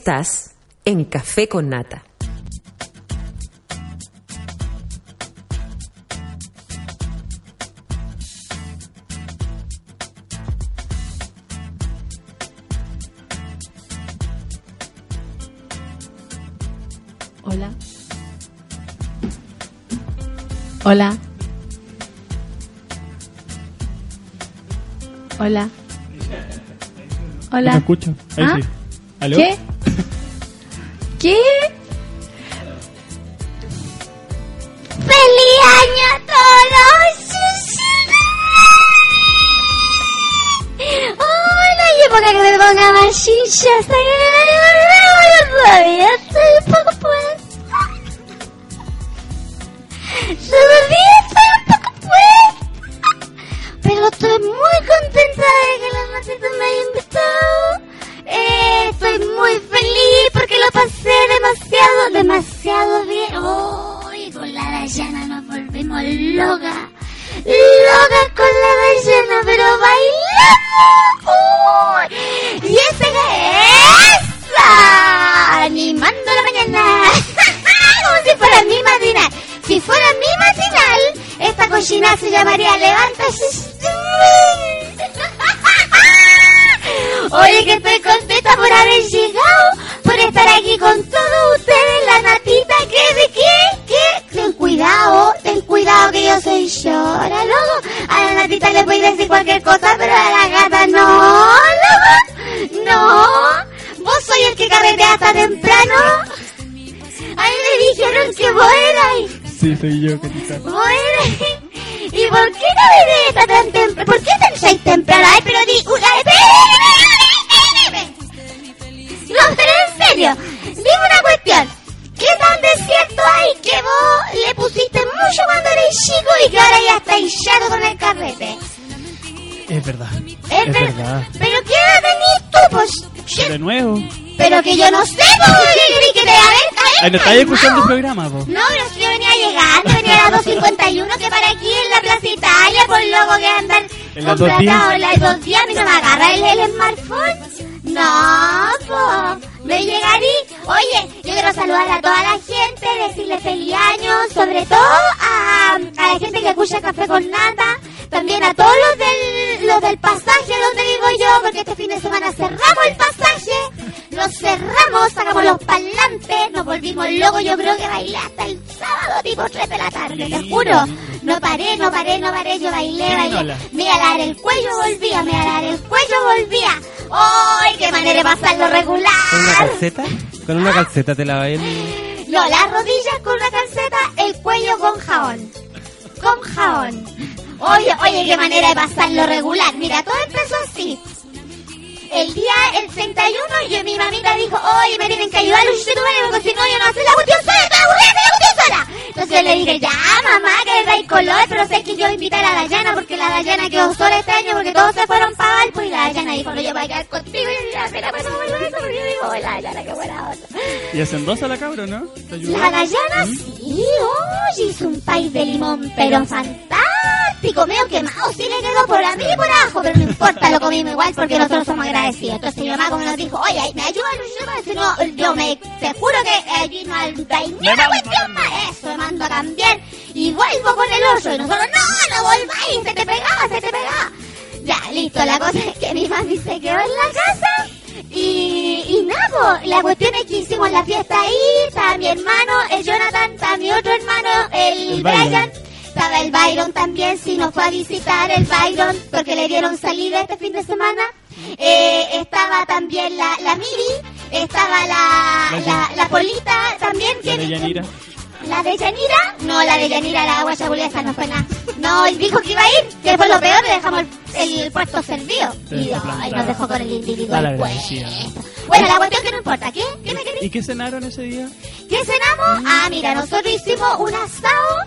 Estás en Café con Nata. Hola. Hola. Hola. No Hola. te escucho. Ahí ¿Ah? sí. ¿Aló? ¿Qué? ¿Qué? Se llamaría Levántase. Oye, que estoy contenta por haber llegado, por estar aquí con todos ustedes, la natita, ¿qué? ¿De qué? ¿Qué? Ten cuidado, ten cuidado que yo soy llora, loco. A la natita le puedes decir cualquier cosa, pero a la gata no, loco. No. Vos soy el que carretea hasta temprano. A mí me dijeron que vos eras. Sí, soy yo, Catita. Vos carretea tan temprano? ¿Por qué tan temprano? Ay, pero di... Espérame. No, pero en serio, dime una cuestión. ¿Qué tan desierto hay que vos le pusiste mucho cuando eres chico y que ahora ya estáis chato con el carrete? Es verdad. Es Es ver- verdad. ¿Pero qué edad tenés tú? Pues, De nuevo. pero que yo no sé, ¿cómo que querés que te a ver? Ay, no estáis escuchando el programa, po. No, pero si ¿En las dos días? las dos días, no me agarra el, el smartphone. No, po, me llegarí. Oye, yo quiero saludar a toda la gente, decirle feliz año, sobre todo a, a la gente que escucha Café con Nata, también a todos los del, los del pasaje donde vivo yo, porque este fin de semana cerramos el pasaje, lo cerramos, sacamos los parlantes, nos volvimos locos, yo creo que bailé hasta el sábado tipo 3 de la tarde, te juro. No paré, no paré, no paré, yo bailé, bailé. Me iba a dar el cuello, volvía, me iba a dar el cuello, volvía. ¡Ay, qué manera de pasarlo regular! ¿Con una calceta? ¿Con una calceta te la ir? No, las rodillas con una calceta, el cuello con jabón. Con jabón. Oye, oye, qué manera de pasarlo regular. Mira, todo empezó así. El día, el 31, yo, mi mamita dijo, oye, me tienen que ayudar los youtubers porque si no, yo no hacer la cuestión sola, aburrí, yo le dije, ya, mamá, que le dais color, pero sé que yo invité a la Dayana porque la Dayana quedó sola este año porque todos se fueron para Valpo y la Dayana dijo, no, yo voy a quedar contigo y espera, pues no vuelvo eso porque yo digo, "Oye, la Dayana, qué buena onda. Y hacen dos a la cabra, ¿no? La Dayana sí, oye, hizo un país de limón, pero fantástico, medio quemado, sí le quedó por arriba y por abajo, pero no importa, lo comimos igual porque nosotros somos agradecidos. Entonces mi mamá como nos dijo, oye, me ayuda Luciano, si no, yo me, te juro que allí no hay ni una cuestión más, eso, me mando a cambiar y vuelvo con el oso, y nosotros, no, no volváis, se te pegaba, se te pegaba. Ya, listo, la cosa es que mi mami se quedó en la casa y, y nada, la cuestión es que hicimos la fiesta ahí, estaba mi hermano, el Jonathan, estaba mi otro hermano, el, El. Brian, estaba el Byron también, sí nos fue a visitar el Byron porque le dieron salida este fin de semana. Eh, estaba también la, la Miri, estaba la, La Polita también. La de Yanira. ¿La de Yanira? No, la de Yanira, la agua chabulesa no fue nada. No, dijo que iba a ir, que fue lo peor, le dejamos el, el puesto servido. Y ay, nos dejó con el individual. Pues. agradecida. Bueno, la cuestión que no importa. ¿Qué? ¿Qué me querés? ¿Y qué cenaron ese día? ¿Qué cenamos? Ah, mira, nosotros hicimos un asado,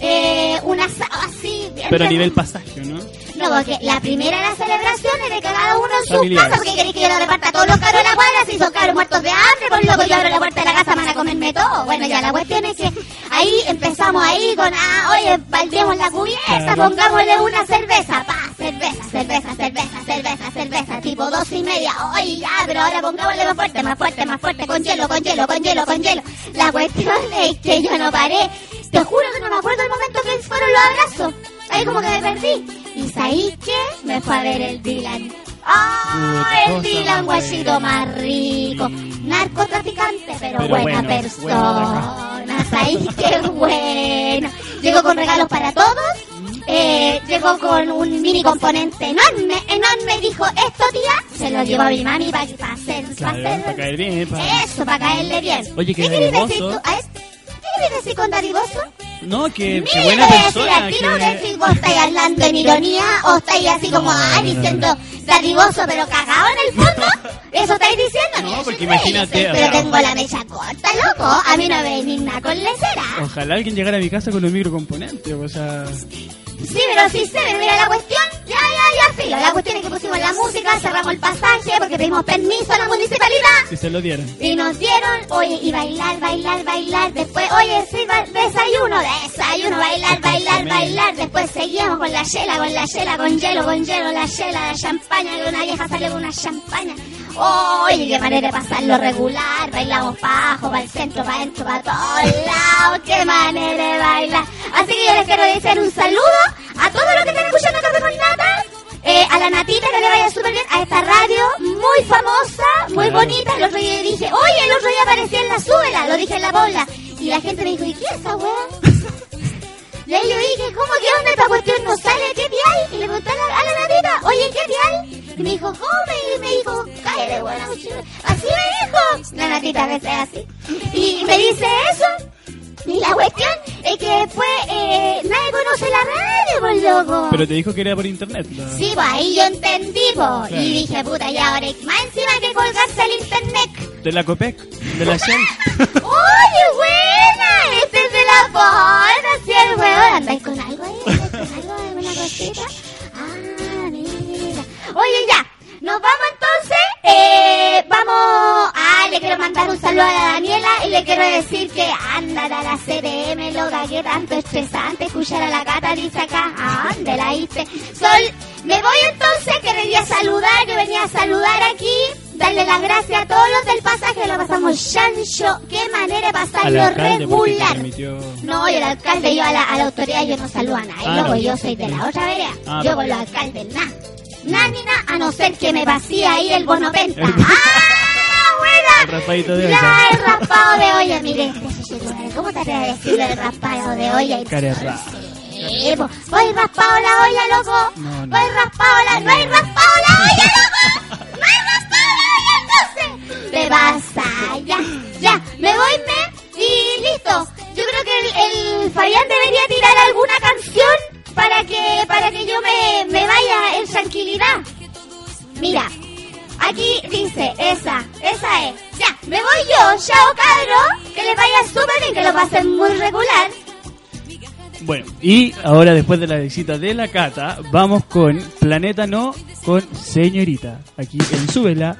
eh, un asado así. bien Pero a nivel pasaje, ¿no? No, porque la primera de las celebraciones de cada uno en su casa, porque queréis que yo lo reparta a todos los caros de la cuadra, si son caros muertos de hambre, por loco yo abro la puerta de la casa, van a comerme todo. Bueno, ya la cuestión es que ahí empezamos ahí con, ah, oye, baldemos la cubierta, Claro. pongámosle una cerveza, pa, cerveza, cerveza, cerveza, cerveza, cerveza, tipo dos y media, oye, ya, pero ahora pongámosle más fuerte, más fuerte, más fuerte, con hielo, con hielo, con hielo, con hielo. La cuestión es que yo no paré, te juro que no me acuerdo el momento que fueron los abrazos. Ahí como que me perdí. ¿Y sabéis qué? Me fue a ver el Dylan. ¡Ah! Puta el Dylan, guachito más rico. Narcotraficante. pero, Pero buena bueno, persona. Ahí qué bueno. Llegó con regalos para todos. Eh, llegó con un mini componente enorme, enorme. Dijo, esto tía, se lo llevó a mi mami para hacer, pa' Claro, hacer para caer bien. para- eso, para caerle bien. Oye, qué querés decir dadivoso. tú? A es- ¿Qué querés decir con dadivoso? No, que, Mira, que buena te voy a decir persona. tiro que- que si vos estáis hablando en ironía o estáis así como ah, diciendo dadivoso pero cagado en el fondo. ¿Eso estáis diciendo? Mira, No, porque imagínate, Pero tengo la mecha corta, loco. A mí no me venís nada con lecera. Ojalá alguien llegara a mi casa con un microcomponente, o sea... Sí, pero sí se me mira la cuestión. Ya, ya, ya, filo. La cuestión es que pusimos la música, cerramos el pasaje porque pedimos permiso a la municipalidad. Si se lo dieran. Y nos dieron, oye, y bailar, bailar, bailar. Después, oye, sí, desayuno, desayuno, bailar, bailar, bailar. Después seguíamos con la chela, con la chela, con hielo, con hielo, la chela, la champaña, que una vieja salió con una champaña. Oye, qué manera de pasarlo regular. Bailamos abajo, para el centro, para adentro, para todos lados. Qué manera de bailar. Así que yo les quiero decir un saludo a todos los que están escuchando Café con Nata. Eh, a la Natita que le vaya súper bien, a esta radio muy famosa, muy Claro. bonita. El otro día dije, oye, el otro día aparecía en la súbela, lo dije en la bola. Y la gente me dijo, ¿y qué es esa weá? Y ahí yo dije, ¿cómo que onda esta cuestión no sale? ¿Qué dial? Y le pregunté a la, a la Natita, oye, ¿qué dial? Y me dijo, ¿cómo? Y me dijo, cállate, buena mochila. Así me dijo. La Natita a veces es así. Y me dice eso. Y la cuestión es que después eh, nadie conoce la radio, pues loco. Pero te dijo que era por internet. la- Sí, pues ahí yo entendí, pues. Claro. Y dije, puta, y ahora más encima hay que colgarse el internet. De la COPEC, de la Shell. ¡Oye, buena! Este es de la porra, sí, el weón. ¿Andáis con algo ahí? ¿Andáis con algo, alguna cosita? Ah. Oye, ya. Nos vamos entonces. Eh, vamos. Ah, le quiero mandar un saludo a la Daniela y le quiero decir que anda a la CDM, loca, que tanto estresante escuchar a la gata, dice acá. Ah, ¿dónde la hice? Sol, me voy entonces, que venía a saludar, yo venía a saludar aquí, darle las gracias a todos los del pasaje, lo pasamos chancho. Qué manera de Al pasarlo regular. permitió... No, yo el alcalde, yo a la, a la autoridad yo no saludo a nadie, Ah, loco, no. yo soy de la otra vereda. Ah, yo con los alcaldes, nada. Nada ni nada, a no ser que me vacíe ahí el bono penta. ¡Ah, buena! El Ya, el raspado de olla, mire, ¿cómo te atreves a decirle el raspado de olla? Sí, po. ¿Voy raspado la olla, loco? No, no. ¿Voy raspado la... ¿No hay raspado la olla, loco? ¿No hay raspado la olla, entonces? Te pasa, ya, ya, me voy, me, y listo. Yo creo que el, el Fabián debería tirar alguna canción para que, para que yo me, me vaya en tranquilidad. Mira, aquí dice, esa, esa es. Ya, me voy yo, chao cabro, que les vaya súper bien, que lo pasen muy regular. Bueno, y ahora después de la visita de la Cata, vamos con Planeta No con Señorita. Aquí en Súbela.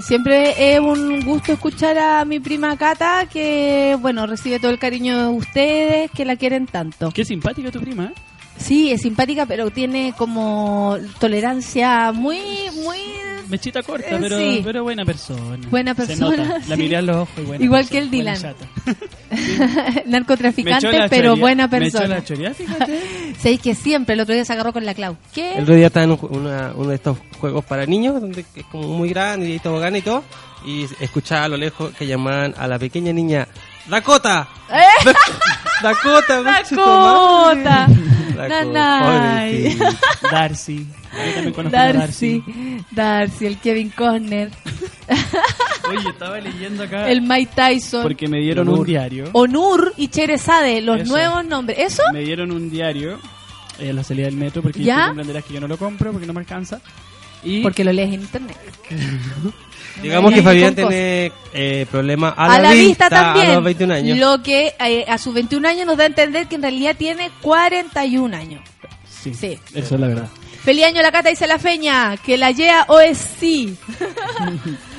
Siempre es un gusto escuchar a mi prima Cata, que, bueno, recibe todo el cariño de ustedes, que la quieren tanto. Qué simpática tu prima, ¿eh? Sí, es simpática, pero tiene como tolerancia muy, muy... Mechita corta, Eh, pero, sí. pero buena persona. Buena Se persona. La sí. miré a los ojos y buena Igual persona, que el Dylan. Narcotraficante, pero buena me echó persona. la fíjate. Sabéis que siempre, el otro día se agarró con la Clau. ¿Qué? El otro día estaba en un una- uno de estos juegos para niños, donde es como muy grande y tobogán y todo, y escuchaba a lo lejos que llamaban a la pequeña niña Dakota. ¡Eh! Dakota, Dakota. Dakota, Nanay. Darcy. Darcy. Darcy. Darcy, el Kevin Costner. Oye, estaba leyendo acá. El Mike Tyson. Porque me dieron un diario. Onur y Cherezade, los Eso. nuevos nombres. ¿Eso? Me dieron un diario eh, a la salida del metro porque ¿Ya? tú comprenderás que yo no lo compro porque no me alcanza. Y Porque lo lees en internet. Digamos que Fabián tiene eh, problemas a, A, la vista, a también. los 21 años. Lo que eh, a sus 21 años nos da a entender que en realidad tiene 41 años. sí, Sí. eso es la verdad. Feliz año la cata dice la feña. Que la yea o es sí.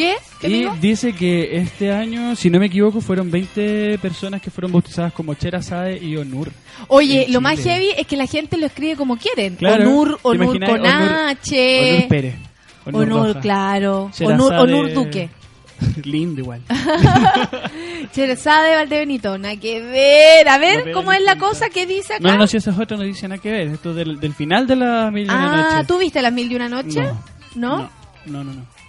¿Qué? ¿Qué Y dice que este año, si no me equivoco, fueron 20 personas que fueron bautizadas como Cherazade y Onur. Oye, lo más heavy es que la gente lo escribe como quieren. Claro. Onur, ¿Te Onur con Onur- H. Onur Pérez. Onur, Onur, claro. Onur, Onur Duque. Lindo igual. Cherezade Valdebenito. Nada que ver. A No ver, pega ¿cómo es la cosa que dice acá? No, no, no, si eso es otro, no dice nada que ver. Esto del, del final de la mil y una ah, noche. ¿tú viste las mil de una noche? No. ¿No? No, no, no.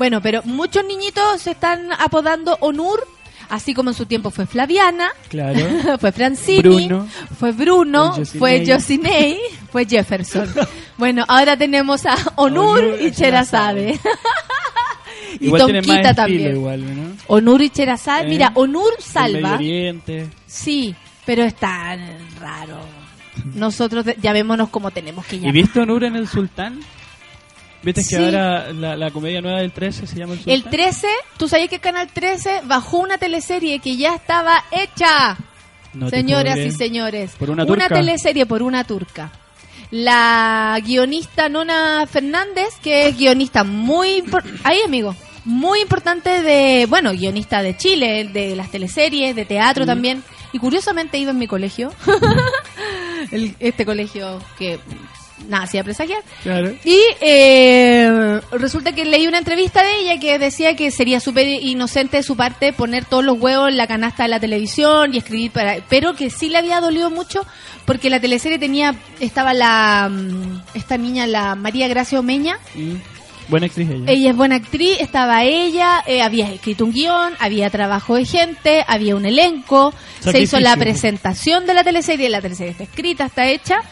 Bueno, pero muchos niñitos se están apodando Onur, así como en su tiempo fue Flaviana, Claro. fue Francini, Bruno. fue Bruno, Fue fue Josinei. Fue Jefferson. bueno, ahora tenemos a Onur, Onur y y Cherazade. y Igual Tonquita estilo también. igual, ¿no? Onur y Cherazade, ¿Eh? mira, Onur salva. Sí, pero es tan raro. Nosotros llamémonos como tenemos que ¿Y llamar. viste Onur en El Sultán? ¿Viste Sí. que ahora la, la comedia nueva del 13 se llama El Sultán? El 13, ¿tú sabías que Canal 13 bajó una teleserie que ya estaba hecha? No Señoras y señores, Por una turca. teleserie por una turca. La guionista Nona Fernández, que es guionista muy... Ahí, amigo. Muy importante de... Bueno, guionista de Chile, de las teleseries, de teatro Mm. también. Y curiosamente iba en mi colegio. El- este colegio que... Nada, hacía presagiar. Claro. Y eh, resulta que leí una entrevista de ella que decía que sería súper inocente de su parte poner todos los huevos en la canasta de la televisión y escribir para... Pero que sí le había dolido mucho porque la teleserie tenía... Estaba la... mm, Esta niña, la María Gracia Omeña. Mm. Buena actriz ella. Ella es buena actriz, estaba ella, eh, había escrito un guion, había trabajo de gente, había un elenco, se hizo la presentación de la teleserie, la teleserie está escrita, está hecha.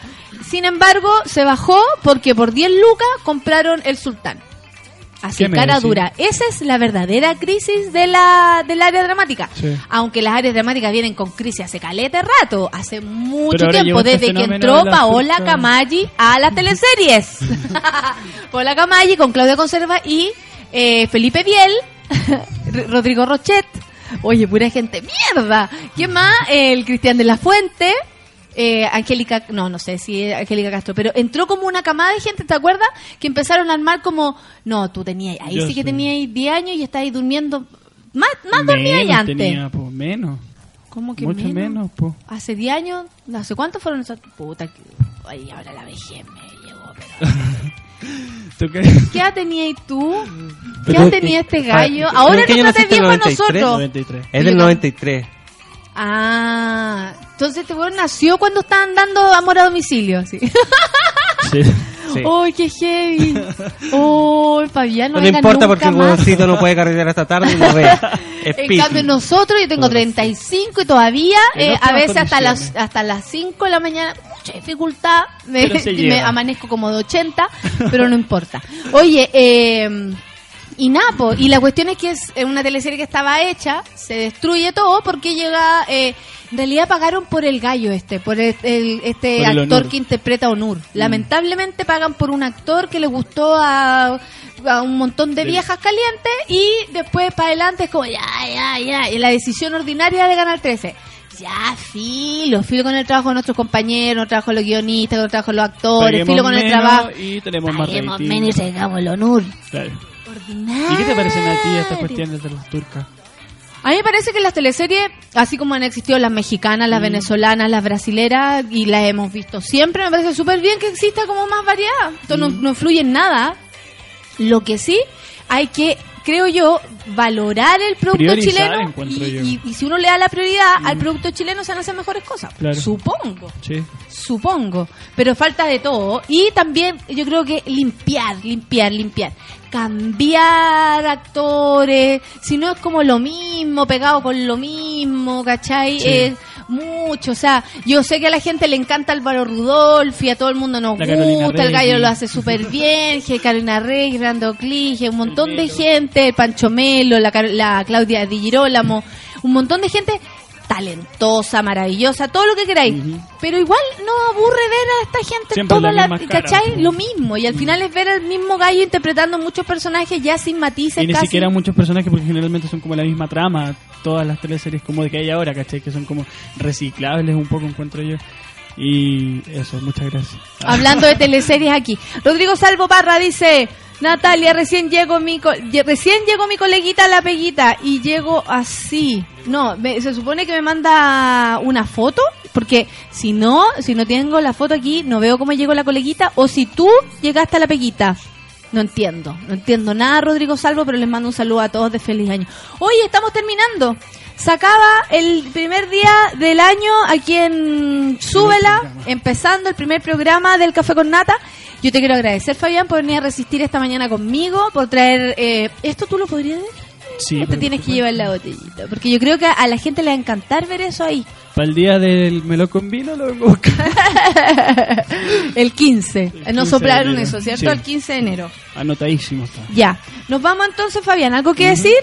Sin embargo, se bajó porque por 10 lucas compraron el sultán. Así, ¿Qué me cara dura. Esa es la verdadera crisis de la, del área dramática. Sí. Aunque las áreas dramáticas vienen con crisis hace caleta rato, hace mucho tiempo, este desde que entró Paola turca. Camaggi a las teleseries. Paola Camaggi con Claudia Conserva y eh, Felipe Biel, Rodrigo Rochet. Oye, pura gente, mierda. ¿Quién más? El Cristian de la Fuente. Eh, Angélica, no, no sé si Angélica Castro, pero entró como una camada de gente, ¿te acuerdas? Que empezaron a armar como, no, tú tenías, ahí Yo sí que tenías 10 años y estabas durmiendo, más, más ya antes. tenía, po, menos. ¿Cómo que Mucho menos? menos, po. Hace 10 años, no sé cuántos fueron esas, puta, que, ay, ahora la vejez me llegó, pero... ¿Tú qué? ¿Qué edad tenías tú? ¿Qué edad tenía eh, este gallo? ¿pero Ahora trata naciste? viejo a 93? nosotros. 93. Es del 93. Ah, entonces este weón nació cuando estaban dando amor a domicilio, sí. Sí. Sí. ¡Uy, qué heavy! ¡Uy, Fabián, no, No le importa nunca porque el huevoncito no puede carretear hasta tarde y lo ve. Es En piti. cambio nosotros, yo tengo 35 y todavía, eh, a veces hasta las hasta las 5 de la mañana, mucha dificultad, me, me amanezco como de 80, pero no importa. Oye, eh, y Napo, y la cuestión es que es una teleserie que estaba hecha, se destruye todo porque llega, eh, en realidad pagaron por el gallo este, por el, el- este Por el actor Onur. que interpreta a Onur. Lamentablemente pagan por un actor que le gustó a, a un montón de viejas calientes y después para adelante es como ya, ya, ya, y la decisión ordinaria de Canal 13. Ya, filo, filo con el trabajo de nuestros compañeros, trabajo de los guionistas, trabajo de los actores, Paguemos filo con el trabajo. Y tenemos más Paguemos rating. menos y tengamos el honor. Claro. ¿Y qué te parecen a ti estas cuestiones de las turcas? A mí me parece que las teleseries, así como han existido las mexicanas, Mm. las venezolanas, las brasileras, y las hemos visto siempre, me parece súper bien que exista como más variedad. Esto no, Mm. no influye en nada. Lo que sí, hay que, creo yo, valorar el producto Priorizar, chileno. Y, yo. Mm. y- y si uno le da la prioridad al producto chileno, se van a hacer mejores cosas. Claro. Supongo. Sí. Supongo, pero falta de todo. Y también yo creo que limpiar, limpiar, limpiar. Cambiar actores, si no es como lo mismo, pegado con lo mismo, ¿cachai? Sí. Es mucho, o sea, yo sé que a la gente le encanta Álvaro Rudolph y a todo el mundo nos La gusta, el gallo lo hace súper bien, Carolina Rey, Rando Clige, un montón de gente, el Pancho Melo, la, la Claudia Di Girolamo, un montón de gente talentosa, maravillosa, todo lo que queráis. Pero igual no aburre ver a esta gente Siempre toda la la, cara. ¿cachai? Lo mismo. Y al final es ver al mismo gallo interpretando muchos personajes ya sin matices Y ni casi. siquiera muchos personajes porque generalmente son como la misma trama, todas las teleseries como de que hay ahora, ¿cachai? Que son como reciclables un poco, encuentro yo. Y eso, muchas gracias. Hablando de teleseries aquí. Rodrigo Salvo Parra dice, Natalia, recién llegó mi co- recién llegó mi coleguita la peguita y llego así. No, me- se supone que me manda una foto, porque si no, si no tengo la foto aquí, no veo cómo llegó la coleguita, o si tú llegaste a la peguita. No entiendo, no entiendo nada, Rodrigo Salvo, pero les mando un saludo a todos de feliz año. Oye, estamos terminando. Se acaba el primer día del año aquí en Súbela, empezando el primer programa del Café con Nata. Yo te quiero agradecer, Fabián, por venir a resistir esta mañana conmigo, por traer... eh, ¿Esto tú lo podrías ver? Sí, ¿O te por tienes que llevar la botellita? Porque yo creo que a la gente le va a encantar ver eso ahí. Para el día del melón con vino lo vengo a buscar. el 15. no 15 de soplaron eso, ¿cierto? Sí. El 15 de enero. Anotadísimo está. Ya. Nos vamos entonces, Fabián. ¿Algo que decir?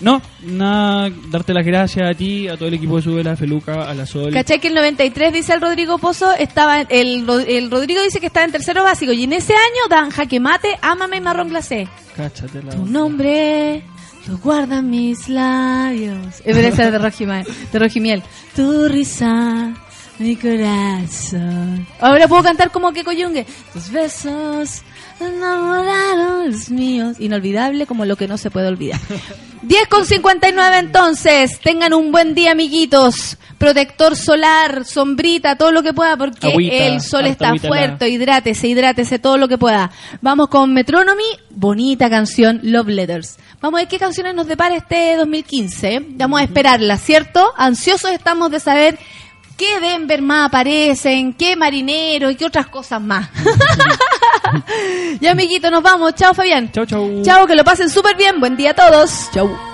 No, nada, darte las gracias a ti, a todo el equipo de Subela, a Feluca, a la Sol. ¿Cachai que el 93, dice el Rodrigo Pozo, estaba el, el Rodrigo dice que estaba en tercero básico y en ese año dan jaque mate, ámame y marrón glacé. Cáchate la... Tu nombre lo guardan mis labios. Es verdad, esa es de Rojimiel, de Rojimiel. Tu risa, mi corazón. Ahora puedo cantar como que coyungue. Tus besos enamoraron los míos. Inolvidable como lo que no se puede olvidar. 10 con 59 entonces. Tengan un buen día, amiguitos. Protector solar, sombrita, todo lo que pueda, porque Agüita, el sol está fuerte. Hidrátese, hidrátese, todo lo que pueda. Vamos con Metronomy, bonita canción, Love Letters. Vamos a ver qué canciones nos depara este 2015. ¿eh? Vamos a esperarlas, ¿cierto? Ansiosos estamos de saber qué Denver más aparecen, qué marinero y qué otras cosas más. ya, amiguito, nos vamos. Chao, Fabián. Chao, chao. Chao, que lo pasen súper bien. Buen día a todos. Chao.